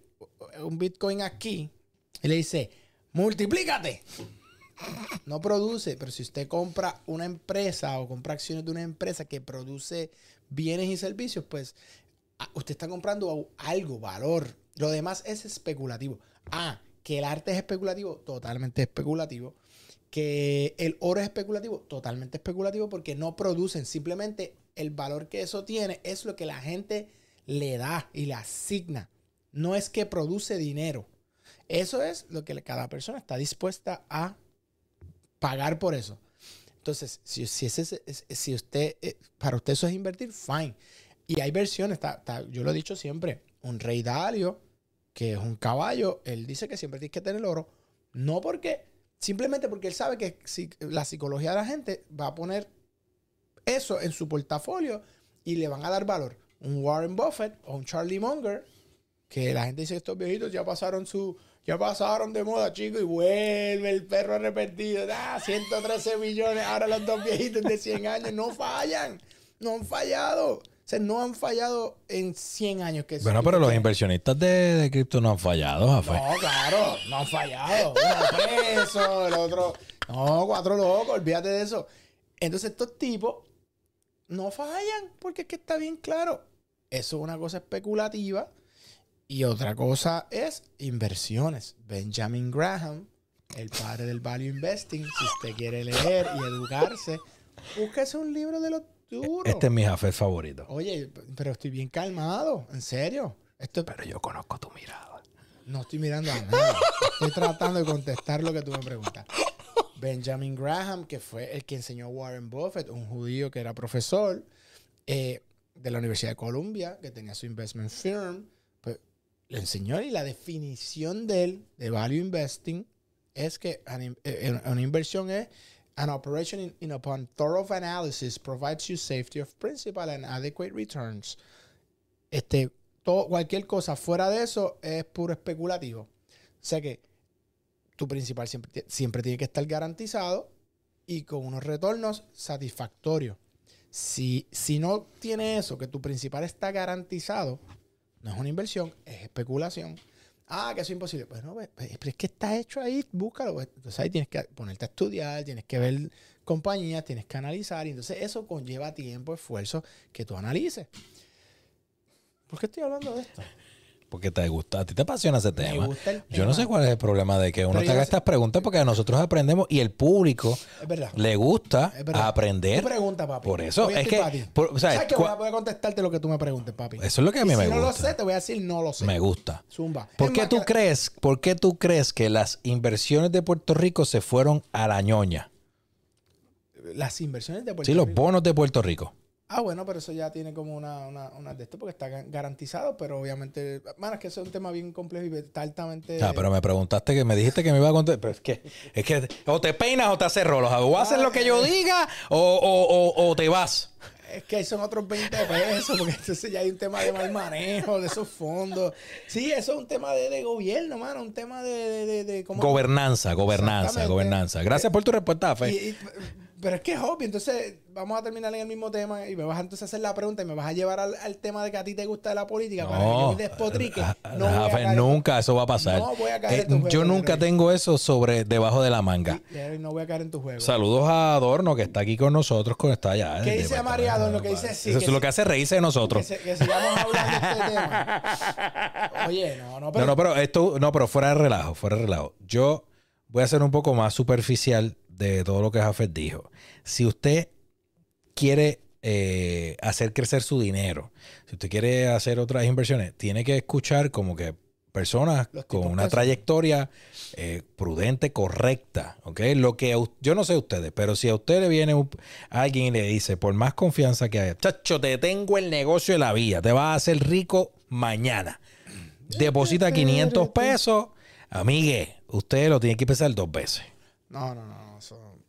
Speaker 1: un Bitcoin aquí y le dice, multiplícate. No produce, pero si usted compra una empresa o compra acciones de una empresa que produce bienes y servicios, pues usted está comprando algo, valor. Lo demás es especulativo. Ah, que el arte es especulativo, totalmente especulativo. Que el oro es especulativo, totalmente especulativo porque no producen. Simplemente el valor que eso tiene es lo que la gente le da y le asigna. No es que produce dinero. Eso es lo que cada persona está dispuesta a pagar por eso. Entonces, si, ese, usted, eh, para usted eso es invertir, fine. Y hay versiones, yo lo he dicho siempre, un rey Dalio, que es un caballo, él dice que siempre tienes que tener oro. No porque, simplemente porque él sabe que si, la psicología de la gente va a poner eso en su portafolio y le van a dar valor. Un Warren Buffett o un Charlie Munger, que la gente dice que estos viejitos ya pasaron su, ya pasaron de moda, chicos, y vuelve el perro arrepentido. Ah, 113 millones, ahora los dos viejitos de 100 años no fallan, no han fallado. O sea, no han fallado en 100 años. Que
Speaker 2: Bueno, pero los inversionistas de, de cripto no han fallado, Jafet.
Speaker 1: No, claro, no han fallado. Uno preso, el otro. No, cuatro locos, olvídate de eso. Entonces, estos tipos no fallan, porque es que está bien claro. Eso es una cosa especulativa. Y otra cosa es inversiones. Benjamin Graham, el padre del value investing, si usted quiere leer y educarse, búsquese un libro de los
Speaker 2: Este es mi café favorito.
Speaker 1: Oye, pero estoy bien calmado, en serio. Esto,
Speaker 2: Pero yo conozco tu mirada.
Speaker 1: no estoy mirando a nada. Estoy tratando de contestar lo que tú me preguntas. Benjamin Graham, que fue el que enseñó a Warren Buffett, un judío que era profesor eh, de la Universidad de Columbia, que tenía su investment firm, pues le enseñó y la definición de él, de value investing, es que in- eh, una inversión es an operation in, in upon thorough analysis provides you safety of principal and adequate returns. Este, cualquier cosa fuera de eso es puro especulativo. O sea que tu principal siempre, siempre tiene que estar garantizado y con unos retornos satisfactorios. Si, si no tiene eso, que tu principal está garantizado, no es una inversión, es especulación. Ah, que eso es imposible. Pues no, pero es que está hecho ahí, búscalo. Entonces ahí tienes que ponerte a estudiar, tienes que ver compañías, tienes que analizar. Y entonces eso conlleva tiempo, esfuerzo que tú analices. ¿Por qué estoy hablando de esto?
Speaker 2: Porque te gusta, a ti te apasiona ese
Speaker 1: Me
Speaker 2: tema.
Speaker 1: gusta el
Speaker 2: Yo no sé cuál es el problema de que uno
Speaker 1: Pero
Speaker 2: te haga
Speaker 1: sé-
Speaker 2: estas preguntas porque nosotros aprendemos y el público
Speaker 1: Es
Speaker 2: le gusta
Speaker 1: Es
Speaker 2: aprender.
Speaker 1: Pregunta, papi.
Speaker 2: Por eso, es que, por- o sea,
Speaker 1: ¿Sabes que voy a, contestarte lo que tú me preguntes, papi?
Speaker 2: Eso es lo que a mí
Speaker 1: Y
Speaker 2: me
Speaker 1: si no lo
Speaker 2: gusta.
Speaker 1: sé, te voy a decir no lo sé.
Speaker 2: me gusta.
Speaker 1: Zumba.
Speaker 2: ¿Por
Speaker 1: Es
Speaker 2: qué tú
Speaker 1: que-
Speaker 2: crees, por qué tú crees que las inversiones de Puerto Rico se fueron a la ñoña?
Speaker 1: Las inversiones de Puerto
Speaker 2: Sí, los
Speaker 1: Rico.
Speaker 2: bonos de Puerto Rico.
Speaker 1: Ah, bueno, pero eso ya tiene como una, una, una de esto porque está ga- garantizado, pero obviamente, mano, es que eso es un tema bien complejo y está altamente...
Speaker 2: Ah, pero me preguntaste que me dijiste que me iba a contar. Pero es que, es que o te peinas o te haces rolos. O haces lo que yo diga o, o- o- o te vas.
Speaker 1: Es que ahí son otros 20 pesos, porque entonces ya hay un tema de mal manejo de esos fondos. Sí, eso es un tema de, de gobierno, mano, un tema de... de, de, de cómo-
Speaker 2: Gobernanza, gobernanza, gobernanza. Gracias por tu respuesta, Fe.
Speaker 1: Y- y- pero es que es obvio, entonces vamos a terminar en el mismo tema y me vas a entonces hacer la pregunta y me vas a llevar al, al tema de que a ti te gusta de la política para que yo me despotrique.
Speaker 2: ah,
Speaker 1: No a
Speaker 2: Jafe,
Speaker 1: caer
Speaker 2: nunca eso va a pasar.
Speaker 1: No voy a caer
Speaker 2: Eh,
Speaker 1: en tu juego,
Speaker 2: yo nunca
Speaker 1: rey.
Speaker 2: tengo eso sobre debajo de la manga.
Speaker 1: y- No voy a caer en tu juego.
Speaker 2: Saludos a Adorno que está aquí con nosotros, con está allá.
Speaker 1: ¿Qué
Speaker 2: eh,
Speaker 1: dice
Speaker 2: de-
Speaker 1: María Adorno? ¿Qué dice sí,
Speaker 2: Eso
Speaker 1: que
Speaker 2: es lo que hace reírse de
Speaker 1: que,
Speaker 2: nosotros.
Speaker 1: se- que sigamos hablando de este tema. Oye, no, no, pero,
Speaker 2: No, no, pero esto, no, pero fuera de relajo, fuera de relajo. Yo voy a ser un poco más superficial de todo lo que Jafet dijo. Si usted quiere eh, hacer crecer su dinero, si usted quiere hacer otras inversiones, tiene que escuchar como que personas con una trayectoria eh, prudente, correcta, ¿ok? Lo que yo no sé ustedes, pero si a usted le viene un- alguien y le dice, por más confianza que haya, chacho, te tengo el negocio de la vida, te vas a hacer rico mañana. Deposita 500 pesos, amigue, usted lo tiene que empezar dos veces.
Speaker 1: no, no, no,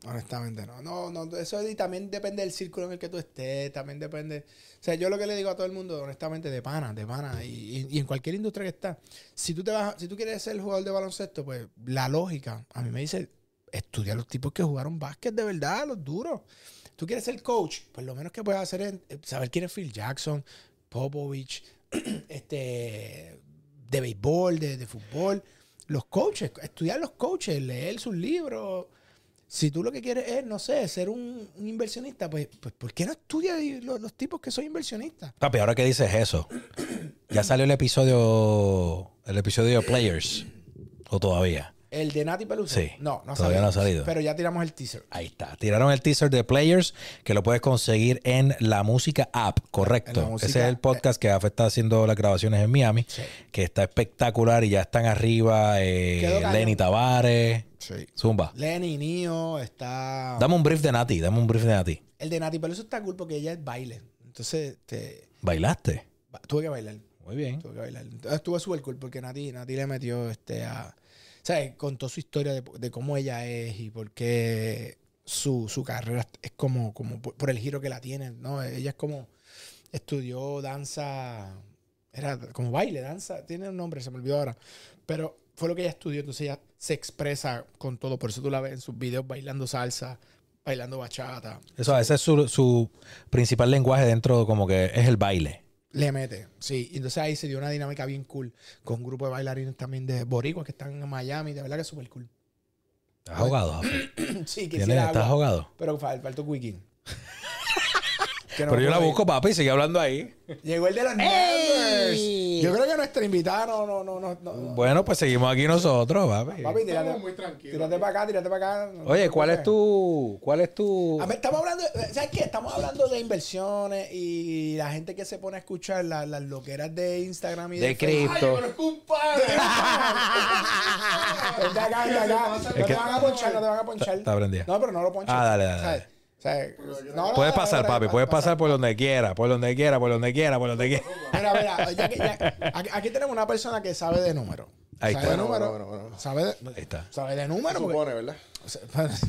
Speaker 1: honestamente no. No, no, eso y también depende del círculo en el que tú estés, también depende. O sea, yo lo que le digo a todo el mundo, honestamente, de pana, de pana, y, y- en cualquier industria que está, si tú te vas, si tú quieres ser jugador de baloncesto, pues la lógica, a mí me dice, estudia los tipos que jugaron básquet de verdad, los duros. Tú quieres ser coach, pues lo menos que puedes hacer es eh, saber quién es Phil Jackson, Popovich, este, de béisbol, de, de fútbol. Los coaches, estudiar los coaches, leer sus libros. Si tú lo que quieres es, no sé, ser un, inversionista, pues, pues ¿por qué no estudias los tipos que son inversionistas?
Speaker 2: Papi, ahora que dices eso, ya salió el episodio, el episodio de Players, o todavía.
Speaker 1: ¿El de Nati Peluso?
Speaker 2: Sí,
Speaker 1: No, no
Speaker 2: todavía
Speaker 1: salido.
Speaker 2: no ha salido.
Speaker 1: Pero ya tiramos el teaser.
Speaker 2: Ahí está. Tiraron el teaser de Players que lo puedes conseguir en la música app, correcto.
Speaker 1: Música-
Speaker 2: Ese es el podcast que AFE está haciendo las grabaciones en Miami,
Speaker 1: Sí.
Speaker 2: que está espectacular y ya están arriba eh. Lenny Tavares,
Speaker 1: Sí.
Speaker 2: Zumba.
Speaker 1: Lenny, Nio, está...
Speaker 2: Dame un brief de Nati, dame un brief de Nati.
Speaker 1: El de Nati Peluso está cool porque ella es baile. Entonces, te,
Speaker 2: ¿Bailaste?
Speaker 1: ba- tuve que bailar.
Speaker 2: Muy bien.
Speaker 1: Tuve que bailar. Entonces, estuvo súper cool porque Nati, Nati le metió este a... sea, contó su historia de, cómo ella es y por qué su, su carrera es como, como por, por el giro que la tiene, ¿no? Ella es como... Estudió danza... Era como baile, danza. Tiene un nombre, se me olvidó ahora. Pero fue lo que ella estudió. Entonces ella se expresa con todo. Por eso tú la ves en sus videos bailando salsa, bailando bachata.
Speaker 2: Eso, ese es su, su principal lenguaje dentro, como que es el baile.
Speaker 1: Le mete, sí. Entonces ahí se dio una dinámica bien cool con un grupo de bailarines también de boricuas que están en Miami. De verdad que es súper cool.
Speaker 2: ¿Estás ahogado, Jafe?
Speaker 1: sí,
Speaker 2: ¿Tienes-
Speaker 1: quisiera
Speaker 2: ¿Estás ahogado?
Speaker 1: pero fal- faltó Quickie. No
Speaker 2: Pero yo la busco, papi, sigue hablando ahí.
Speaker 1: Llegó el de los numbers. Yo creo que nuestra invitada no, no, no, no. no.
Speaker 2: Bueno, pues seguimos aquí nosotros, papi.
Speaker 1: Papi, tírate,
Speaker 3: Estamos muy tranquilos.
Speaker 1: tírate para acá, tírate para acá.
Speaker 2: Oye, ¿cuál es tu. ¿Cuál es tu.
Speaker 1: A ver, estamos hablando, ¿sabes qué? Estamos hablando de inversiones y la gente que se pone a escuchar la- las loqueras de Instagram y de,
Speaker 2: De cripto.
Speaker 3: pero es compadre.
Speaker 1: Vente acá, vente acá. No te van a ponchar, no te van a ponchar.
Speaker 2: Está prendida.
Speaker 1: No, pero no lo ponches.
Speaker 2: Ah, dale, dale, Puedes pasar, papi,
Speaker 1: pa-
Speaker 2: puedes
Speaker 1: pasa.
Speaker 2: pasar por donde quiera, por donde quiera, por donde quiera, por donde quiera.
Speaker 1: Mira, mira, ya que- ya- aquí, aquí tenemos una persona que sabe de números.
Speaker 2: Ahí
Speaker 1: sabe
Speaker 2: está.
Speaker 1: de
Speaker 3: bueno, bueno, bueno.
Speaker 1: Sabe de,
Speaker 2: Ahí está.
Speaker 1: sabe de porque-
Speaker 3: Supone, ¿verdad?
Speaker 1: o sea,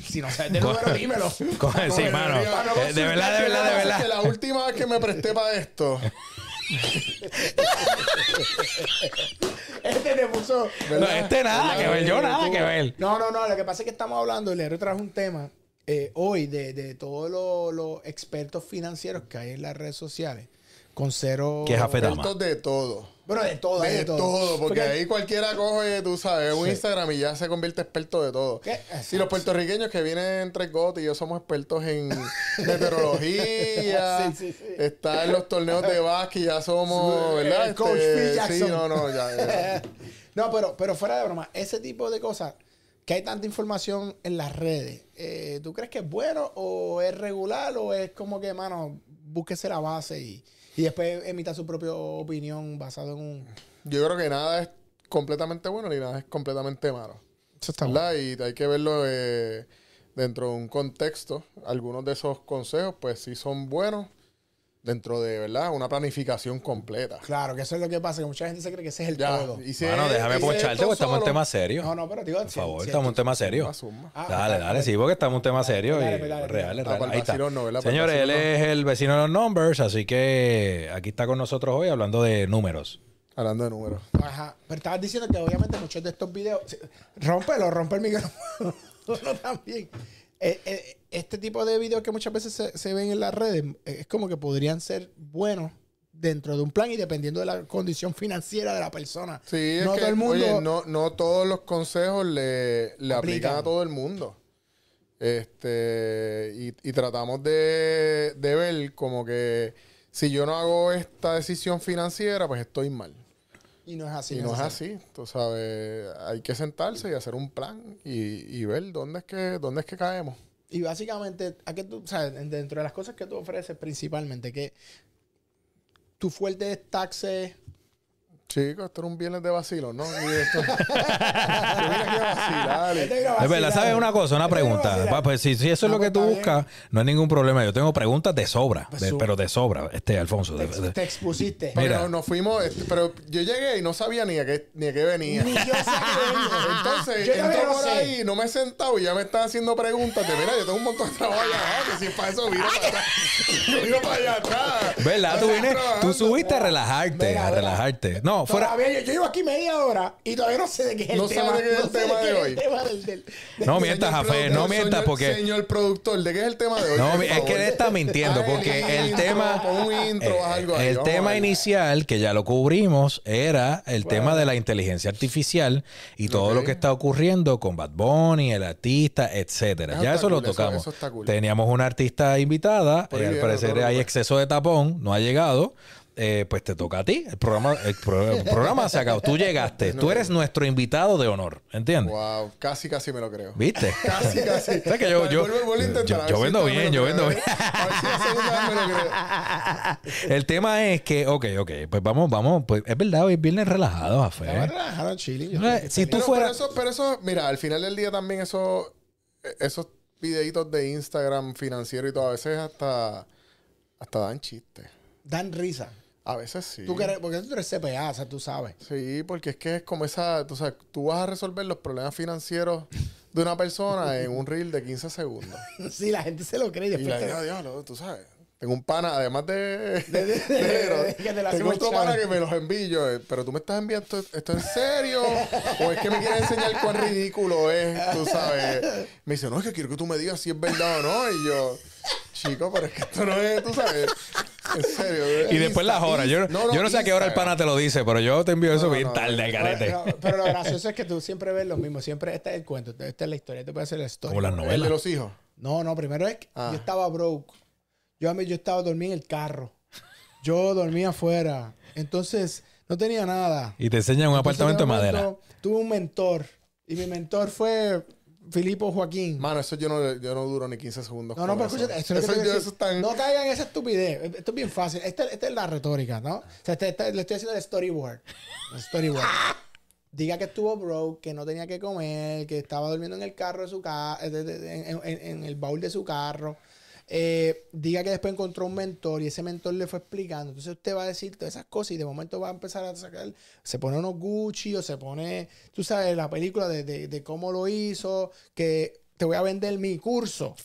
Speaker 1: si no sabes de números, dímelo.
Speaker 2: Coge, sí, mano. Eh, De verdad, de verdad, de
Speaker 3: Es que
Speaker 2: verdad.
Speaker 3: la última vez que me presté para esto,
Speaker 1: Este te puso.
Speaker 2: No, este nada que ver, yo nada que ver.
Speaker 1: No, no, no. Lo que pasa es que estamos hablando, le trajo un tema eh, hoy de, de todos los, los expertos financieros que hay en las redes sociales. Con cero.
Speaker 2: Que es afetama.
Speaker 3: expertos de todo.
Speaker 1: Bueno, de todo,
Speaker 3: De
Speaker 1: de todo.
Speaker 3: todo, porque ahí cualquiera coge, tú sabes, un Instagram y ya se convierte experto de todo.
Speaker 1: ¿Qué?
Speaker 3: Y los puertorriqueños que vienen entre gotes y yo somos expertos en meteorología.
Speaker 1: Sí, sí, sí.
Speaker 3: Está en los torneos de básquet, ya somos, ¿verdad?
Speaker 1: el coach
Speaker 3: Este,
Speaker 1: Phil
Speaker 3: sí, no, no, ya. ya.
Speaker 1: No, pero, pero fuera de broma, ese tipo de cosas, que hay tanta información en las redes, eh, ¿tú crees que es bueno o es regular o es como que, mano, búsquese la base y, y después emita su propia opinión basado en un...
Speaker 3: Yo creo que nada es completamente bueno ni nada es completamente malo.
Speaker 1: Eso está
Speaker 3: ¿verdad? Y hay que verlo eh, dentro de un contexto. Algunos de esos consejos, pues sí son buenos dentro de, ¿verdad? Una planificación completa.
Speaker 1: Claro, que eso es lo que pasa, que mucha gente se cree que ese es el
Speaker 3: Ya,
Speaker 1: todo.
Speaker 3: y si
Speaker 2: Bueno,
Speaker 3: es-
Speaker 2: déjame
Speaker 3: y
Speaker 2: poncharte porque estamos en tema serio.
Speaker 1: No, no, pero digo,
Speaker 2: Por favor, estamos en un tema serio.
Speaker 3: suma, suma.
Speaker 1: Ah,
Speaker 2: Dale,
Speaker 1: dale,
Speaker 2: dale, sí, porque estamos en un tema serio y
Speaker 1: Dale, pues, dale,
Speaker 2: real,
Speaker 1: dale.
Speaker 2: es
Speaker 3: Ah,
Speaker 2: real. Ahí está. Señores, él es el vecino de los numbers, así que aquí está con nosotros hoy hablando de números.
Speaker 3: Hablando de números.
Speaker 1: Ajá. Pero estabas diciendo que obviamente muchos de estos videos. Rómpelo, rompe el micrófono también. Eh, eh, este tipo de videos que muchas veces se, se ven en las redes eh, es como que podrían ser buenos dentro de un plan y dependiendo de la condición financiera de la persona.
Speaker 3: Sí, es
Speaker 1: No
Speaker 3: que,
Speaker 1: todo el mundo-
Speaker 3: oye, no, no todos los consejos le, le aplican
Speaker 1: Aplican.
Speaker 3: a todo el mundo. Este, y, y tratamos de, de ver como que si yo no hago esta decisión financiera, pues estoy mal.
Speaker 1: Y no es así.
Speaker 3: y no es así, tú sabes, hay que sentarse y hacer un plan y, y ver dónde es que dónde es que caemos.
Speaker 1: Y básicamente, ¿a qué tú, sabes, dentro de las cosas que tú ofreces principalmente, que tu fuerte es taxes,
Speaker 3: Chicos, esto era un viernes de vacilo, ¿no? Y esto, vacilar y-
Speaker 1: vino
Speaker 2: Es verdad. ¿sabes una cosa? Una
Speaker 1: vino
Speaker 2: pregunta. Pa- Pues si, si eso es lo que
Speaker 1: pues,
Speaker 2: tú buscas, no hay ningún problema. Yo tengo preguntas de sobra,
Speaker 1: Pues,
Speaker 2: de- pero de sobra, este Alfonso. de-
Speaker 1: Te,
Speaker 2: de-
Speaker 1: te expusiste.
Speaker 2: Mira.
Speaker 3: nos, nos fuimos, este, pero yo llegué y no sabía ni a qué, ni a qué venía.
Speaker 1: Ni yo.
Speaker 3: Entonces,
Speaker 1: Yo
Speaker 3: entro
Speaker 1: no
Speaker 3: por
Speaker 1: sé.
Speaker 3: ahí, no me he sentado y ya me están haciendo preguntas de, mira, yo tengo un montón de trabajo allá abajo, que si es para eso, mira para atrás. Mira para allá atrás.
Speaker 2: ¿Verdad? Tú, vienes- tú subiste a relajarte, a relajarte. No, fuera.
Speaker 1: Todavía yo, yo llevo aquí media hora y todavía no sé de qué es el
Speaker 3: No
Speaker 1: tema.
Speaker 3: sabe de qué es el tema de hoy.
Speaker 1: el tema del- del- del-
Speaker 2: No mientas, Jafé, no mientas porque.
Speaker 3: Señor productor, ¿de qué es el tema de hoy?
Speaker 2: No, es que él está mintiendo
Speaker 3: Ay,
Speaker 2: porque el
Speaker 3: intro,
Speaker 2: tema.
Speaker 3: pon un intro,
Speaker 2: eh,
Speaker 3: algo ahí,
Speaker 2: el tema inicial, que ya lo cubrimos, era el tema de la inteligencia artificial y todo lo que está ocurriendo con Bad Bunny, el artista, etcétera.
Speaker 3: Eso
Speaker 2: ya eso lo tocamos.
Speaker 3: eso está cool.
Speaker 2: Teníamos una artista invitada,
Speaker 3: Por
Speaker 2: eh,
Speaker 3: ahí
Speaker 2: al parecer hay exceso de tapón, no ha llegado. Eh, pues te toca a ti. El programa, el, pro- el programa se acabó. Tú llegaste. Tú eres nuestro invitado de honor. ¿Entiendes?
Speaker 3: Wow, casi, casi me lo creo.
Speaker 2: ¿Viste?
Speaker 3: Casi, casi.
Speaker 2: ¿Sabes que yo-
Speaker 3: Vale,
Speaker 2: yo- yo- yo
Speaker 3: si
Speaker 2: vendo
Speaker 3: me
Speaker 2: bien, yo
Speaker 3: creo,
Speaker 2: vendo
Speaker 3: ¿eh? A ver si la segunda vez me lo creo.
Speaker 2: El tema es que, ok, ok, pues vamos, vamos, pues es verdad, hoy es viernes relajado, Jafé.
Speaker 1: relajado, chilling. Yo
Speaker 2: No,
Speaker 1: estoy-
Speaker 2: si tú
Speaker 3: Pero,
Speaker 2: fueras...
Speaker 3: pero eso, pero eso, mira, al final del día también eso, esos videitos de Instagram financiero y todo, a veces hasta, hasta dan chistes.
Speaker 1: Dan risa.
Speaker 3: A veces sí.
Speaker 1: Tú que eres- porque tú eres CPA, o sea, tú sabes.
Speaker 3: Sí, porque es que es como esa, tú sabes, tú vas a resolver los problemas financieros de una persona en un reel de 15 segundos.
Speaker 1: Sí, la gente se lo cree. y
Speaker 3: Y
Speaker 1: Después
Speaker 3: la digo, diablo, tú sabes. Tengo un pana, además de,
Speaker 1: de- de-
Speaker 3: de
Speaker 1: que te
Speaker 3: tengo otro pana que me los envío. eh, Pero tú me estás enviando esto, esto en serio. o es que me quieres enseñar cuán ridículo es, tú sabes. Me dice, no, es que quiero que tú me digas si es verdad o no. Y yo, chico, pero es que esto no es, tú sabes. En serio.
Speaker 2: Y después las horas. Yo, yo no sé a qué hora el pana te lo dice, pero yo te envío eso
Speaker 3: No,
Speaker 2: bien
Speaker 3: no,
Speaker 2: tarde,
Speaker 3: no.
Speaker 2: carete.
Speaker 1: Pero, pero lo gracioso es que tú siempre ves lo mismo. Siempre este es el cuento. Esta es la historia. Te puede hacer la historia.
Speaker 2: Como las
Speaker 3: El de
Speaker 2: novelas.
Speaker 3: los hijos.
Speaker 1: No, no, primero es que
Speaker 3: Ah.
Speaker 1: yo estaba broke. Yo, yo estaba dormía en el carro. Yo dormía afuera. Entonces, no tenía nada.
Speaker 2: Y te enseñan un
Speaker 1: Entonces,
Speaker 2: apartamento de
Speaker 1: de
Speaker 2: madera.
Speaker 1: Tuve un mentor. Y mi mentor fue Filipo Joaquín.
Speaker 3: Mano, eso yo no, yo no duro ni 15 segundos.
Speaker 1: No, no, pero escúchate,
Speaker 3: Eso yo- eso es tan-
Speaker 1: No caigan en esa estupidez. Esto es bien fácil. Esta, esta es la retórica, ¿no? O sea, este- este- le estoy haciendo el storyboard. El storyboard. Diga que estuvo broke, que no tenía que comer, que estaba durmiendo en el carro de su casa, en, en- en el baúl de su carro. Eh, diga que después encontró un mentor y ese mentor le fue explicando. Entonces usted va a decir todas esas cosas y de momento va a empezar a sacar, se pone unos Gucci o se pone, tú sabes, la película de, de- de cómo lo hizo, que te voy a vender mi curso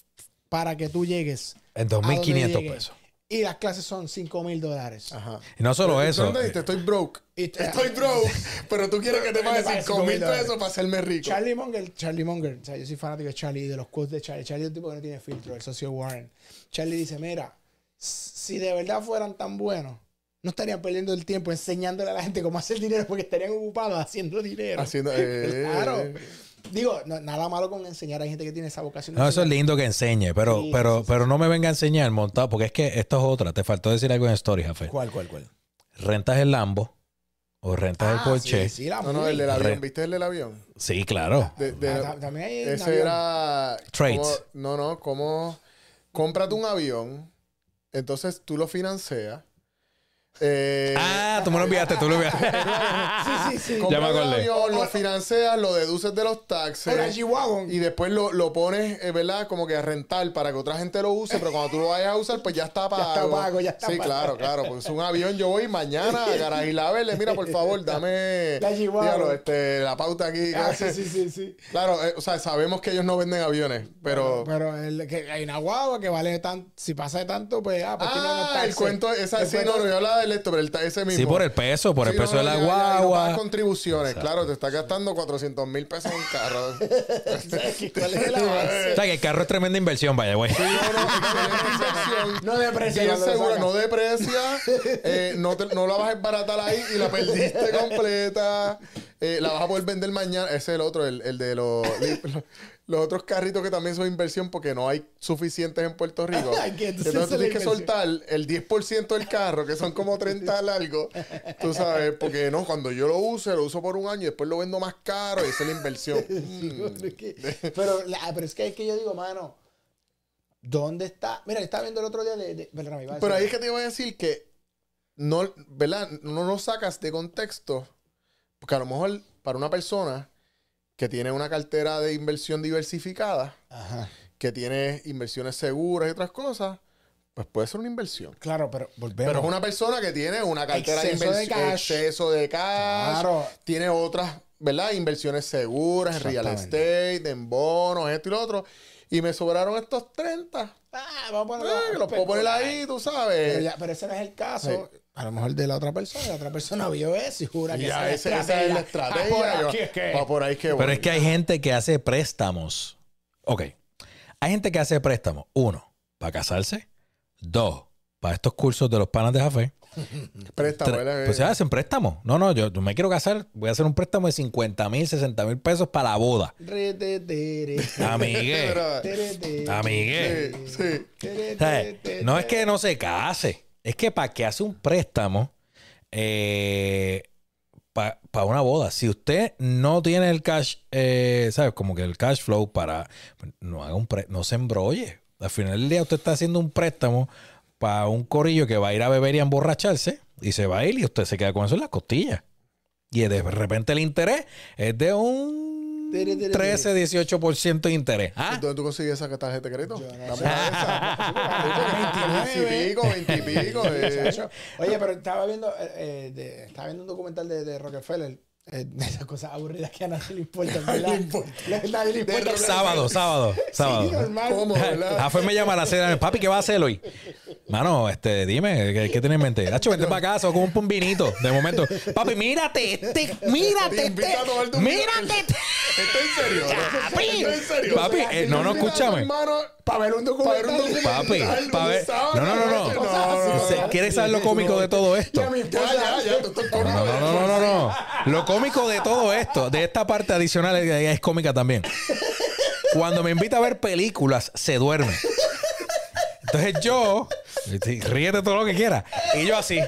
Speaker 1: para que tú llegues.
Speaker 2: En
Speaker 1: a donde
Speaker 2: 2.500
Speaker 1: llegue.
Speaker 2: pesos.
Speaker 1: Y las clases son 5 mil dólares.
Speaker 3: Ajá.
Speaker 2: Y no solo
Speaker 3: Pero,
Speaker 2: eso.
Speaker 3: ¿dónde
Speaker 2: eh?
Speaker 3: Estoy broke. Estoy broke. Pero tú quieres que te pague
Speaker 1: Me pague
Speaker 3: 5 mil
Speaker 1: $5,000
Speaker 3: pesos para hacerme rico.
Speaker 1: Charlie Munger, Charlie Munger, o sea, yo soy fanático de Charlie y de los quotes de Charlie. Charlie es un tipo que no tiene filtro, el socio Warren. Charlie dice, mira, si de verdad fueran tan buenos, no estarían perdiendo el tiempo enseñándole a la gente cómo hacer dinero porque estarían ocupados haciendo dinero.
Speaker 3: Haciendo. eh,
Speaker 1: Claro. Digo, no- nada malo con enseñar. Hay gente que tiene esa vocación. de
Speaker 2: No, eso es lindo que enseñe, pero,
Speaker 1: Sí,
Speaker 2: pero,
Speaker 1: sí, sí.
Speaker 2: pero no me venga a enseñar montado, porque es que esto es otra. Te faltó decir algo en Story, Jafé.
Speaker 1: ¿Cuál, cuál, cuál?
Speaker 2: Rentas el Lambo o rentas el
Speaker 1: Ah,
Speaker 2: Porsche.
Speaker 1: sí, sí, la
Speaker 3: No, no, el del avión. ¿Viste el del avión?
Speaker 2: Sí, claro.
Speaker 3: De- de-
Speaker 1: Ah, ta- también hay
Speaker 3: ese
Speaker 1: avión.
Speaker 3: era.
Speaker 2: Trades.
Speaker 3: como- no, no, como. Cómprate un avión. Entonces tú lo financias. Eh,
Speaker 2: Ah, tú me lo enviaste, tú lo enviaste.
Speaker 1: Sí, sí, sí.
Speaker 2: Ya me acordé.
Speaker 3: avión, lo financias, lo deduces de los taxes. Y después lo, lo pones, eh, ¿verdad? Como que a rentar para que otra gente lo use, pero cuando tú lo vayas a usar, pues ya está pago.
Speaker 1: está pago, ya está
Speaker 3: Sí,
Speaker 1: pago.
Speaker 3: claro, claro. Pues es un avión, yo voy mañana a Garagila a verle. Mira, por favor, dame
Speaker 1: La
Speaker 3: dígalo, este, la pauta aquí.
Speaker 1: Ah, sí, sí, sí, sí.
Speaker 3: Claro, eh, o sea, sabemos que ellos no venden aviones, pero...
Speaker 1: Pero el, que hay una guagua que vale tanto. Si pasa de tanto, pues. Ah, pues tiene
Speaker 3: ah, el
Speaker 1: taxes.
Speaker 3: cuento, esa,
Speaker 1: El
Speaker 3: sí, no, no, yo hablaba del esto, pero el, ese mismo.
Speaker 2: Sí, por el peso, por el
Speaker 3: Sí,
Speaker 2: peso
Speaker 3: no,
Speaker 2: de la
Speaker 3: ya, ya, y no pagas
Speaker 2: guagua.
Speaker 3: contribuciones, claro, te está gastando 400 mil pesos en un carro.
Speaker 1: ¿Cuál es el avance?
Speaker 2: O sea, que el carro es tremenda inversión, vaya, güey.
Speaker 3: Sí, no,
Speaker 1: deprecia
Speaker 3: Bien
Speaker 1: cuando lo
Speaker 3: segura,
Speaker 1: sacas.
Speaker 3: no deprecia, eh, no, te- no la vas a desbaratar ahí y la perdiste completa. eh, la vas a poder vender mañana. Ese es el otro, el, el de los, los otros carritos que también son inversión porque no hay suficientes en Puerto Rico.
Speaker 1: Entonces
Speaker 3: tú tienes que soltar el 10% del carro, que son como 30 largos. Tú sabes, porque no, cuando yo lo use, lo uso por un año y después lo vendo más caro y esa es la inversión. Mm.
Speaker 1: Es que- pero, la- pero es que es que yo digo, mano, ¿dónde está? Mira, estaba viendo el otro día de. de iba a
Speaker 3: Pero ahí es que te iba a decir que no, ¿verdad? No lo sacas de contexto. Porque a lo mejor para una persona que tiene una cartera de inversión diversificada,
Speaker 1: Ajá.
Speaker 3: que tiene inversiones seguras y otras cosas, pues puede ser una inversión.
Speaker 1: Claro, pero volvemos.
Speaker 3: Pero es una persona que tiene una cartera
Speaker 1: Exceso
Speaker 3: de
Speaker 1: de
Speaker 3: inversión,
Speaker 1: cash.
Speaker 3: exceso de cash,
Speaker 1: Claro.
Speaker 3: tiene otras, ¿verdad? Inversiones seguras en real estate, en bonos, esto y lo otro. Y me sobraron estos 30.
Speaker 1: Ah, vamos a
Speaker 3: Eh,
Speaker 1: ponerlo.
Speaker 3: los puedo poner ahí, tú sabes.
Speaker 1: Pero, ya- pero ese no es el caso. A lo mejor de la otra persona. La otra persona vio eso y jura que
Speaker 3: Ya,
Speaker 1: esa
Speaker 3: es la estrategia.
Speaker 1: Ah, por
Speaker 3: Yo-
Speaker 1: aquí es que-
Speaker 3: Va por ahí que
Speaker 2: Pero
Speaker 3: voy.
Speaker 2: es que hay gente que hace préstamos. Ok. Hay gente que hace préstamos. Uno, para casarse. Dos, para estos cursos de los panas de café.
Speaker 3: Préstamo,
Speaker 2: pues se hacen préstamos. No, no, yo me quiero casar. Voy a hacer un préstamo de 50 mil, 60 mil pesos para la boda. Amigue. Amigue.
Speaker 3: Sí, sí.
Speaker 1: tere.
Speaker 2: no es que no se case, es que para que hace un préstamo para una boda, si usted no tiene el cash, eh, ¿sabes? Como que el cash flow para, no haga un pré- no se embrolle. Al final del día usted está haciendo un préstamo para un corillo que va a ir a beber y a emborracharse y se va a ir y usted se queda con eso en las costillas. Y de repente el interés es de un 13, 18% de interés. ¿Ah?
Speaker 3: ¿Dónde tú consigues esa tarjeta de crédito? Esas. 20 y pico, 20 y pico. eh.
Speaker 1: Oye, pero estaba viendo, eh, eh, de- estaba viendo un documental de, de Rockefeller. Eh, esas cosas aburridas que a nadie le importan, ¿verdad?
Speaker 3: le importa.
Speaker 1: Nadie le importa.
Speaker 2: Sábado, sábado, sábado.
Speaker 1: Sí, normal.
Speaker 3: ¿Cómo, verdad?
Speaker 2: A me llama a la noche. Papi, ¿qué va a hacer hoy? Mano, este, dime, ¿qué, qué tienes en mente? Nacho, vente para casa, con un vinito. De momento, papi, mírate, este, mírate, este, mírate. este.
Speaker 3: ¿Está en serio?
Speaker 2: Papi,
Speaker 3: ¿Está en serio?
Speaker 2: papi, eh, no, no, escúchame.
Speaker 1: Para ver un
Speaker 3: Para ver un
Speaker 1: documental.
Speaker 2: Papi, pa' ver- no, no, no, no.
Speaker 3: no,
Speaker 2: ¿Quieres saber lo cómico de todo esto? No,
Speaker 3: cómico.
Speaker 2: no, no, no, no, no. Lo cómico de todo esto, de esta parte adicional, es, es cómica también. Cuando me invita a ver películas, se duerme. Entonces yo Ríete todo lo que quieras. Y yo así.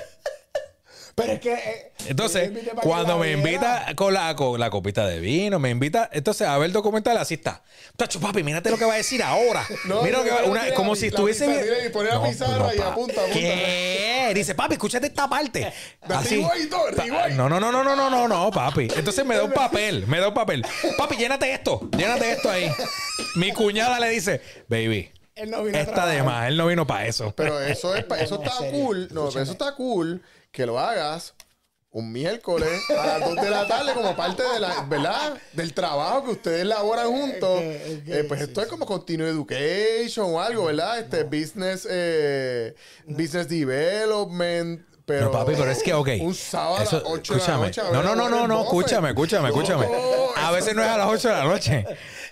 Speaker 1: Pero es que.
Speaker 2: Entonces, cuando
Speaker 1: la
Speaker 2: me
Speaker 1: viera.
Speaker 2: invita con la, con la copita de vino, me invita, entonces a ver el documental, así está. Tacho, papi, mírate lo que va a decir ahora.
Speaker 3: No,
Speaker 2: Mira lo que va- una-
Speaker 3: tira
Speaker 2: como
Speaker 3: la-
Speaker 2: si
Speaker 3: la
Speaker 2: estuviese.
Speaker 3: pizarra y pone la pizarra y apunta, apunta.
Speaker 2: ¿Qué? Dice, papi, escúchate esta parte. Así. No, no, no, no, no, no, no, no, papi. Entonces me da un papel, me da un papel. Papi, llénate esto, llénate esto ahí. Mi cuñada le dice, baby,
Speaker 1: Él no vino a
Speaker 2: está de más, él no vino para eso.
Speaker 3: Pero eso es eso está cool. No, pero eso está cool que lo hagas un miércoles a las 2 de la tarde como parte de la, ¿verdad? Del trabajo que ustedes elaboran juntos. Eh, pues esto es como continuing education o algo, ¿verdad? Este business eh, business development, pero
Speaker 2: No, papi, pero es que, ok.
Speaker 3: un sábado
Speaker 2: Eso-
Speaker 3: a las 8 de la noche. a
Speaker 2: No, no, no, no, no, escúchame, escúchame, escúchame.
Speaker 3: No,
Speaker 2: A veces no es a las 8 de la noche.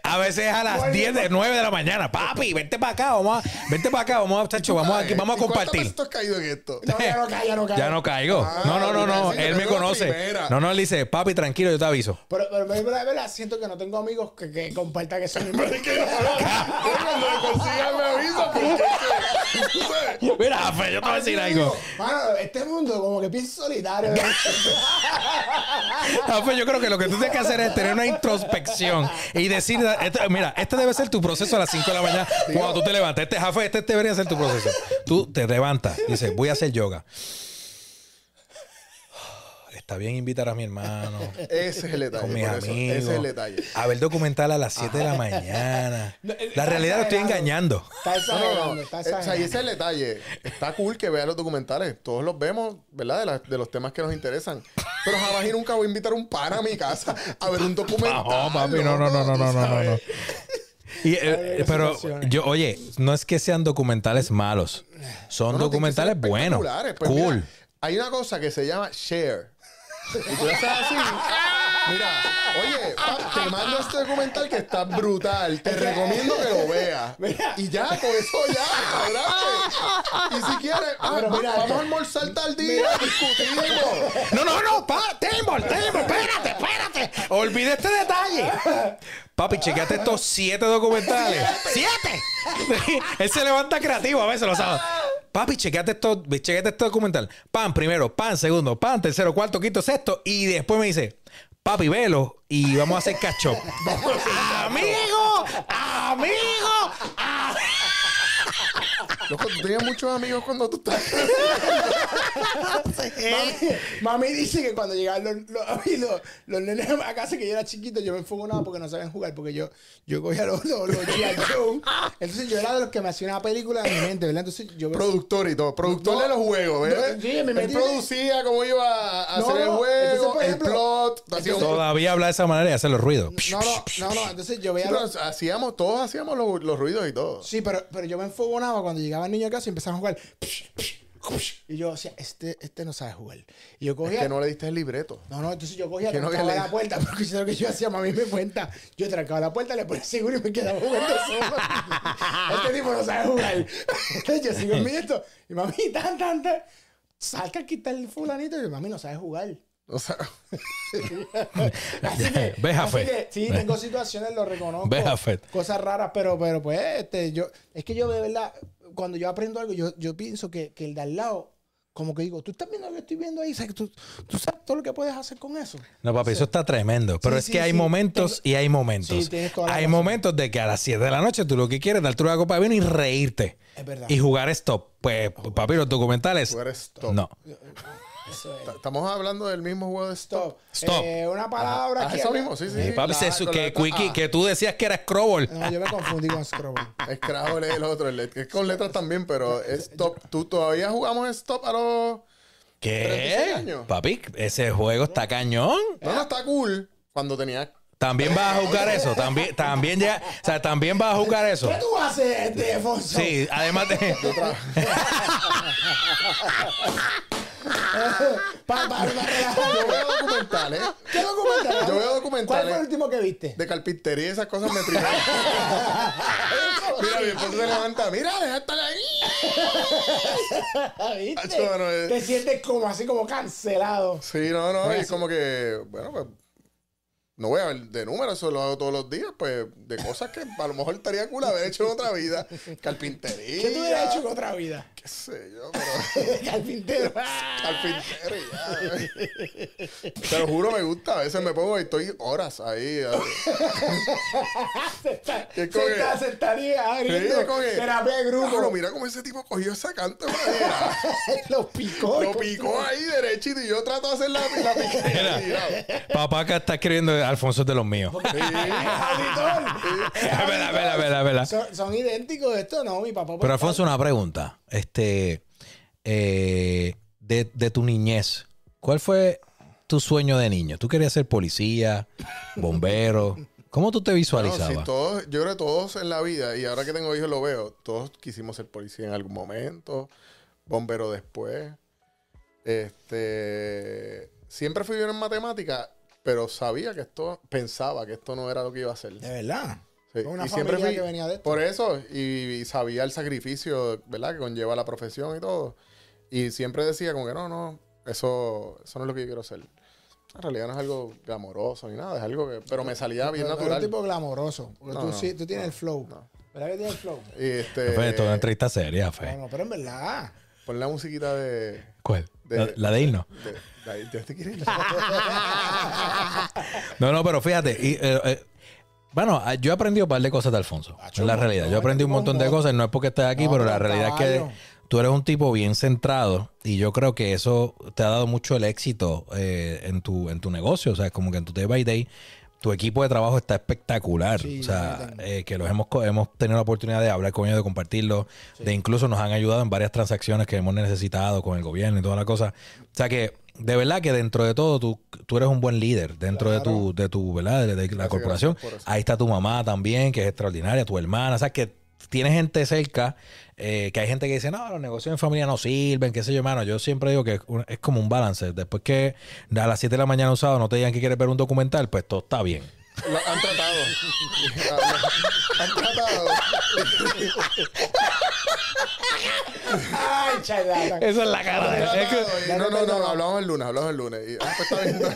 Speaker 2: A veces es a las 10 de 9 de la mañana. Papi, vente para acá, vamos a, vente para acá, vamos a, chacho, vamos a,
Speaker 3: Ay,
Speaker 2: vamos a
Speaker 3: ¿y cuántas
Speaker 2: compartir.
Speaker 3: has caído en esto?
Speaker 1: No, ya no cae, ya no cae.
Speaker 2: Ya no caigo.
Speaker 3: Ah,
Speaker 2: No, no, no, no.
Speaker 3: mira, sí,
Speaker 2: Él me conoce. No, no, él dice, papi, tranquilo, yo te aviso.
Speaker 1: Pero, pero, pero, pero, siento que no tengo amigos que, que compartan que son
Speaker 3: es que no, cuando me consigan me avisa porque
Speaker 2: Mira, Fe, yo te voy a decir algo.
Speaker 1: Mano, este mundo como que piensa solitario. ¿no?
Speaker 2: Rafa, yo creo que lo que tú tienes que hacer es tener una introspección y decir, mira, este debe ser tu proceso a las 5 de la mañana cuando tú te levantas. Este, Jafe, este debería ser tu proceso. Tú te levantas y dices, voy a hacer yoga. Está bien invitar a mi hermano,
Speaker 3: Ese es el detalle.
Speaker 2: con mis amigos,
Speaker 3: ese es el detalle.
Speaker 2: a ver documental a las 7 de la mañana.
Speaker 1: No, eh,
Speaker 2: La realidad lo estoy
Speaker 1: exagerando.
Speaker 2: engañando.
Speaker 1: Está
Speaker 3: No,
Speaker 1: exagerando,
Speaker 3: no, no.
Speaker 1: está
Speaker 3: Eh, O sea, y
Speaker 1: exagerando.
Speaker 3: ese es el detalle. Está cool que vean los documentales. Todos los vemos, ¿verdad? De, la- de los temas que nos interesan. Pero jamás y nunca voy a invitar a un pana a mi casa a ver un documental.
Speaker 2: No, papi, no, no, no, no, no, no, no, no.
Speaker 3: sabes.
Speaker 2: Y, eh, pero yo, oye, no es que sean documentales malos, son
Speaker 3: No, no,
Speaker 2: documentales buenos.
Speaker 3: Pues mira,
Speaker 2: cool.
Speaker 3: hay una cosa que se llama share. Y tú haces así. Mira, oye, te mando este documental que está brutal. Te recomiendo que lo veas. Y ya, con eso ya, adelante. Y si quieres, ah,
Speaker 1: Pero mira,
Speaker 3: vamos a almorzar tal día, discutimos.
Speaker 2: No, no, no, pa, Timbor, espérate, espérate. Olvide este detalle. Papi, chequeate estos siete documentales. ¡Siete! Él se levanta creativo a veces, lo sabe. Papi, chequeate esto, chequeate este documental. Pan primero, pan segundo, pan tercero, cuarto, quinto, sexto. Y después me dice, papi, velo y vamos a hacer catch up. ¡Amigo! ¡Amigo! ¡Ah!
Speaker 3: Loco, tú tenías muchos amigos cuando tú estabas.
Speaker 1: Mami, mami dice que cuando llegaban los, los, los, los nenes a casa que yo era chiquito, yo me enfogonaba porque no sabían jugar, porque yo, yo cogía los, los, los G.I. Joe. Entonces yo era de los que me hacía una película en mi mente, ¿verdad? Entonces yo me-
Speaker 3: Productor y todo, productor
Speaker 1: No,
Speaker 3: de los juegos, ¿ves?
Speaker 1: no, sí, en mi
Speaker 3: Él producía cómo iba a
Speaker 1: No,
Speaker 3: hacer el juego,
Speaker 1: entonces, por
Speaker 3: el
Speaker 1: ejemplo,
Speaker 3: plot. un-
Speaker 2: Todavía habla de esa manera y hace los ruidos.
Speaker 1: No, no, no, no. Entonces yo veía
Speaker 3: pero
Speaker 1: los,
Speaker 3: hacíamos, todos hacíamos los, los ruidos y todo.
Speaker 1: Sí, pero, pero yo me enfogonaba cuando llegaba el niño a casa y empezaban a jugar. Y yo decía, este, este no sabe jugar. Y yo
Speaker 3: Es
Speaker 1: cogía.
Speaker 3: que no le diste el libreto.
Speaker 1: No, no, entonces yo cogía,
Speaker 3: Que no
Speaker 1: trancaba
Speaker 3: había
Speaker 1: la puerta, porque eso es lo que yo hacía, mami me cuenta. Yo trancaba la puerta, le ponía seguro y me quedaba jugando solo. este tipo no sabe jugar. Yo sigo en mi esto, y mami, tan, tan, tan, salga a quitar el fulanito, y yo, mami no sabe jugar.
Speaker 3: O sea,
Speaker 1: Así que,
Speaker 2: Ve,
Speaker 1: así que sí, tengo situaciones, lo reconozco. Cosas raras, pero, pero pues, este, yo, es que yo de verdad, cuando yo aprendo algo, yo, yo pienso que, que el de al lado, como que digo, tú estás viendo lo que estoy viendo ahí, ¿sabes? ¿Tú, tú sabes todo lo que puedes hacer con eso.
Speaker 2: No, papi, eso está tremendo. Pero
Speaker 1: Sí,
Speaker 2: es
Speaker 1: sí,
Speaker 2: que hay
Speaker 1: sí.
Speaker 2: momentos y hay momentos.
Speaker 1: Sí, tienes toda la
Speaker 2: hay
Speaker 1: razón.
Speaker 2: momentos de que a las 7 de la noche tú lo que quieres es darte una copa de vino y reírte.
Speaker 1: Es verdad.
Speaker 2: Y jugar stop. Pues, papi, los documentales.
Speaker 3: tú eres top.
Speaker 2: No.
Speaker 1: Eso es.
Speaker 3: Estamos hablando del mismo juego de stop.
Speaker 1: Stop. Eh, una palabra
Speaker 3: Ah,
Speaker 1: aquí.
Speaker 3: eso mismo, sí, sí.
Speaker 2: Eh, papi,
Speaker 3: La-
Speaker 2: se que, Quickie,
Speaker 3: ah,
Speaker 2: que tú decías que era Scrabble.
Speaker 1: No, yo me confundí con Scrabble.
Speaker 3: Scrabble es el otro, el que es con letras también, pero es stop. ¿Tú todavía jugamos stop a los...? 36
Speaker 2: ¿Qué?
Speaker 3: años.
Speaker 2: Papi, ese juego está cañón.
Speaker 3: No, no, está cool. Cuando tenía...
Speaker 2: También vas a jugar eso. También, también ya. O sea, también vas a jugar eso.
Speaker 1: ¿Qué tú haces, este, Fonso?
Speaker 2: Sí, además de.
Speaker 1: Para, para, para,
Speaker 3: Yo veo documentales
Speaker 1: ¿Qué documental?
Speaker 3: Yo veo
Speaker 1: ¿Cuál
Speaker 3: documentales.
Speaker 1: fue el último que viste?
Speaker 3: de carpintería y esas cosas me tripan. Mira, mi esposo se levanta. Mira, deja de estar ahí.
Speaker 1: ¿Viste?
Speaker 3: Acho.
Speaker 1: Te sientes como así como cancelado.
Speaker 3: Sí, no, no. Es como que, bueno, pues no voy a ver de números, eso lo hago todos los días, pues de cosas que a lo mejor estaría cool haber hecho en otra vida. Carpintería.
Speaker 1: ¿Qué tú hubieras hecho en otra vida?
Speaker 3: Qué sé yo, pero
Speaker 1: Carpintero.
Speaker 3: ya. Te lo juro, me gusta. A veces me pongo y estoy horas ahí. a- Es como que-
Speaker 1: Senta- sentadilla,
Speaker 3: Sí,
Speaker 1: abriendo
Speaker 3: que,
Speaker 1: terapia de grupo.
Speaker 3: "Claro, mira cómo ese tipo cogió esa canta.
Speaker 1: Los picó.
Speaker 3: Lo picó ahí derechito y yo trato de hacer la, la piquera.
Speaker 2: Papá acá está escribiendo Alfonso es de los míos.
Speaker 3: Sí.
Speaker 1: Es
Speaker 2: verdad, verdad.
Speaker 1: Son, son idénticos estos, no, mi papá. pues,
Speaker 2: Pero Alfonso, una pregunta. Este, eh, de, de tu niñez, ¿cuál fue tu sueño de niño? ¿Tú querías ser policía, bombero? ¿Cómo tú te visualizabas?
Speaker 3: sí, todos, yo creo que todos en la vida, y ahora que tengo hijos lo veo, todos quisimos ser policía en algún momento, bombero después. Este, siempre fui bien en matemática, pero sabía que esto, pensaba que esto no era lo que iba a hacer.
Speaker 1: De verdad.
Speaker 3: Sí,
Speaker 1: una
Speaker 3: y siempre
Speaker 1: familia
Speaker 3: fui-
Speaker 1: que venía de esto.
Speaker 3: Por eso, y, y sabía el sacrificio, ¿verdad? Que conlleva la profesión y todo. Y siempre decía como que no, no, eso, eso no es lo que yo quiero hacer. En realidad no es algo glamoroso ni nada, es algo que... Pero me salía bien
Speaker 1: Pero- pero
Speaker 3: natural.
Speaker 1: un tipo glamoroso. Porque
Speaker 3: No,
Speaker 1: tú,
Speaker 3: no,
Speaker 1: sí, tú tienes el flow.
Speaker 3: no.
Speaker 1: ¿Verdad que tienes el flow?
Speaker 3: Y este,
Speaker 2: Fe, esto es una entrevista seria,
Speaker 1: No,
Speaker 2: Fe.
Speaker 1: no, pero en verdad.
Speaker 3: Pon la musiquita de...
Speaker 2: ¿Cuál?
Speaker 3: De-
Speaker 2: la, la de irnos. No, no, pero fíjate. y, eh, eh, bueno, ah, yo he aprendido un par de cosas de Alfonso. Es la realidad. Yo aprendí un montón de cosas. No es porque estés aquí,
Speaker 1: No,
Speaker 2: pero la realidad es que tú eres un tipo bien centrado y yo creo que eso te ha dado mucho el éxito eh, en, tu, en tu negocio. O sea, como que en tu day by day, tu equipo de trabajo está espectacular.
Speaker 1: Sí,
Speaker 2: o sea, eh, que los hemos, hemos tenido la oportunidad de hablar con ellos, de compartirlo, de incluso nos han ayudado en varias transacciones que hemos necesitado con el gobierno y toda la cosa. O sea que, de verdad que dentro de todo, tú, tú eres un buen líder dentro de tu, de tu, ¿verdad? De, de la corporación.
Speaker 3: por eso.
Speaker 2: Ahí está tu mamá también, que es extraordinaria, tu hermana. O sea, que tienes gente cerca, eh, que hay gente que dice, no, los negocios en familia no sirven, qué sé yo, hermano. Yo siempre digo que es como un balance. Después que a las 7 de la mañana un sábado no te digan que quieres ver un documental, pues todo está bien.
Speaker 3: Lo han tratado. Han tratado.
Speaker 1: Ay, charlatán.
Speaker 2: Esa es la cara de. Es que-
Speaker 3: No, no, no, hablamos el lunes, hablamos el lunes. Y, ah, pues está.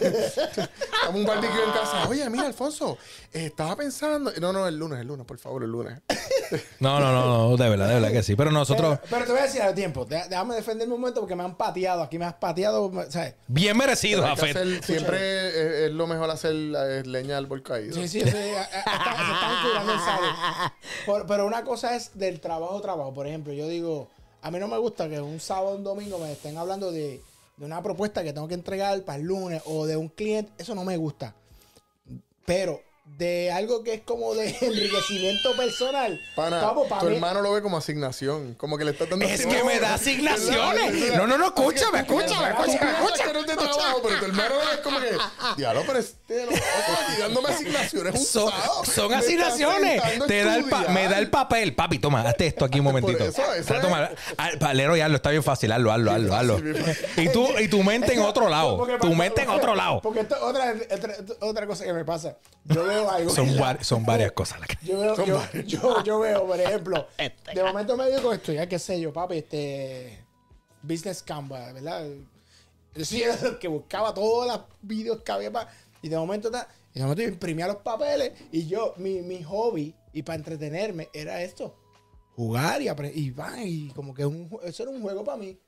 Speaker 3: Estamos un barbecue en casa. Oye, mira, Alfonso, eh, estaba pensando. No, no, el lunes, el lunes, por favor, el lunes.
Speaker 2: No, no, no, no, de verdad, de verdad que sí. Pero nosotros,
Speaker 1: Pero, pero te voy a decir al tiempo. Dé- Déjame defenderme un momento porque me han pateado. Aquí me has pateado. ¿sabes?
Speaker 2: bien
Speaker 3: que
Speaker 2: Jafet.
Speaker 3: siempre es, es lo mejor hacer eh, leña al árbol caído.
Speaker 1: Sí, sí, sí, se están curando pero una cosa es del trabajo, trabajo. Por ejemplo, yo digo, a mí no me gusta que un sábado o un domingo me estén hablando de, de una propuesta que tengo que entregar para el lunes o de un cliente. Eso no me gusta. Pero de algo que es como de enriquecimiento personal.
Speaker 3: Pana, tu
Speaker 1: mí-
Speaker 3: hermano lo ve como asignación. Como que le está dando
Speaker 2: Es que me da asignaciones. No, no, no, escúchame, escúchame, escúchame,
Speaker 3: piensas que no es de trabajo, pero tu hermano lo ve como que, diablo, pero este loco aquí dándome asignaciones
Speaker 2: Son, asignaciones. Te da el me da el papel. Papi, toma, hazte esto aquí un momentito.
Speaker 3: eso, eso
Speaker 2: Dale, toma, al- palero y hazlo, está bien fácil. Hazlo, hazlo, hazlo, hazlo. Y tú, y tu mente en otro lado. Tu mente en otro lado.
Speaker 1: Porque esto, otra, otra cosa que me pasa. Yo veo algo.
Speaker 2: Son, var- son varias cosas. las que-
Speaker 1: Yo veo,
Speaker 3: Son
Speaker 1: yo, yo, yo veo, por ejemplo, de momento me digo esto, ya qué sé yo, papi, este Business Canva, ¿verdad? Yo soy el que buscaba todos los vídeos que había pa- y de momento ta- y de momento yo imprimía los papeles y yo, mi, mi hobby y para entretenerme era esto, jugar y aprender, y, va, y como que un eso era un juego para mí.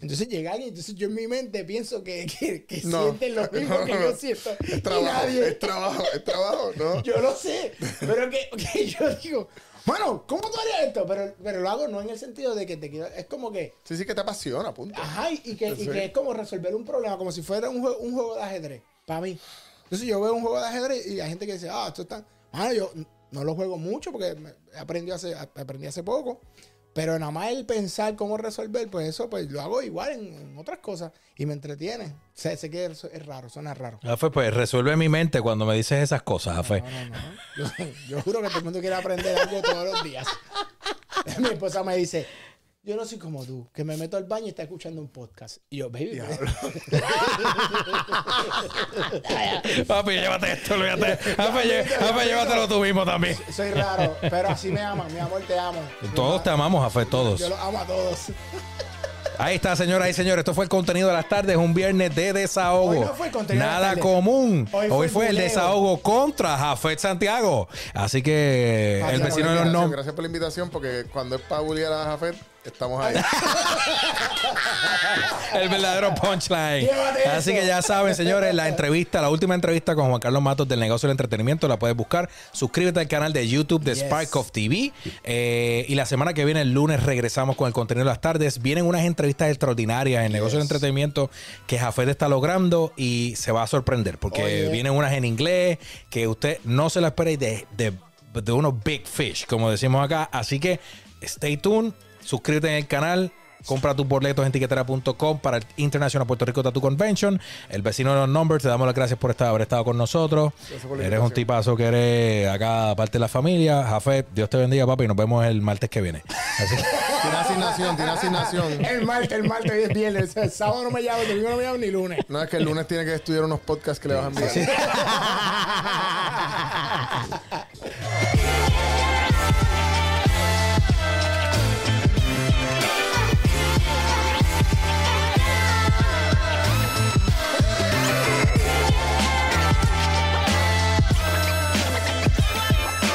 Speaker 1: Entonces llega alguien, entonces yo en mi mente pienso que, que, que
Speaker 3: No.
Speaker 1: sienten lo mismo
Speaker 3: No,
Speaker 1: que yo siento.
Speaker 3: Es trabajo,
Speaker 1: nadie-
Speaker 3: es trabajo, es trabajo, ¿no?
Speaker 1: yo lo sé, pero que, que yo digo, bueno, ¿cómo tú harías esto? Pero, pero lo hago no en el sentido de que te quiero, es como que,
Speaker 3: Sí, sí que te apasiona, punto.
Speaker 1: ajá, y que, y que es como resolver un problema, como si fuera un juego, un juego de ajedrez, para mí. Entonces yo veo un juego de ajedrez y hay gente que dice, ah, esto está, ah, yo no lo juego mucho porque aprendí hace, aprendí hace poco, pero nada más el pensar cómo resolver, pues eso pues lo hago igual en, en otras cosas y me entretiene. Sé, sé que es, es raro, suena raro.
Speaker 2: Jafé, pues resuelve mi mente cuando me dices esas cosas, Jafé.
Speaker 1: No, no, no. Yo, yo juro que todo el mundo quiere aprender algo todos los días. Mi esposa me dice, yo no soy como tú, que me meto al baño y está escuchando un podcast. Y yo, baby,
Speaker 2: Papi, llévate esto, olvídate. Jafé, llévatelo tú mismo también.
Speaker 1: soy raro, pero así me aman, mi amor, te amo.
Speaker 2: Todos te amamos, Jafé, todos.
Speaker 1: Yo los amo a todos.
Speaker 2: Ahí está, señoras y señores. Esto fue el contenido de las tardes, un viernes de desahogo.
Speaker 1: Hoy no fue el contenido de las
Speaker 2: Nada
Speaker 1: tardes.
Speaker 2: común. Hoy
Speaker 1: Hoy
Speaker 2: fue,
Speaker 1: fue
Speaker 2: el desahogo contra Jafet Santiago. Así que
Speaker 1: Gracias
Speaker 2: el vecino
Speaker 3: Gracias,
Speaker 2: de los nombres.
Speaker 3: Gracias por la invitación, porque cuando es para bullear a Jafet, estamos ahí.
Speaker 2: El verdadero punchline. Así que ya saben, señores, la entrevista, la última entrevista con Juan Carlos Matos del negocio del entretenimiento, la puedes buscar. Suscríbete al canal de YouTube de
Speaker 1: Yes.
Speaker 2: Spark of TV. Eh, y la semana que viene, el lunes, regresamos con el contenido de las tardes. Vienen unas entrevistas extraordinarias en el negocio del entretenimiento que Jafet está logrando y se va a sorprender porque
Speaker 1: Oye.
Speaker 2: vienen unas en inglés que usted no se la espera y de, de, de unos big fish, como decimos acá. Así que stay tuned, suscríbete en el canal. Compra tus boletos en tiquetera.com para el International Puerto Rico Tattoo Convention. El vecino de los Numbers, te damos las gracias por estar, haber estado con nosotros.
Speaker 3: Gracias por la
Speaker 2: Eres un tipazo que eres acá parte de la familia. Jafet, Dios te bendiga, papi, y nos vemos el martes que viene. Así
Speaker 3: Tiene asignación, tiene asignación.
Speaker 1: El martes, el martes, hoy es viernes. El sábado no me llamo, el domingo no me llamo ni lunes.
Speaker 3: No es que el lunes tiene que estudiar unos podcasts que le vas a enviar.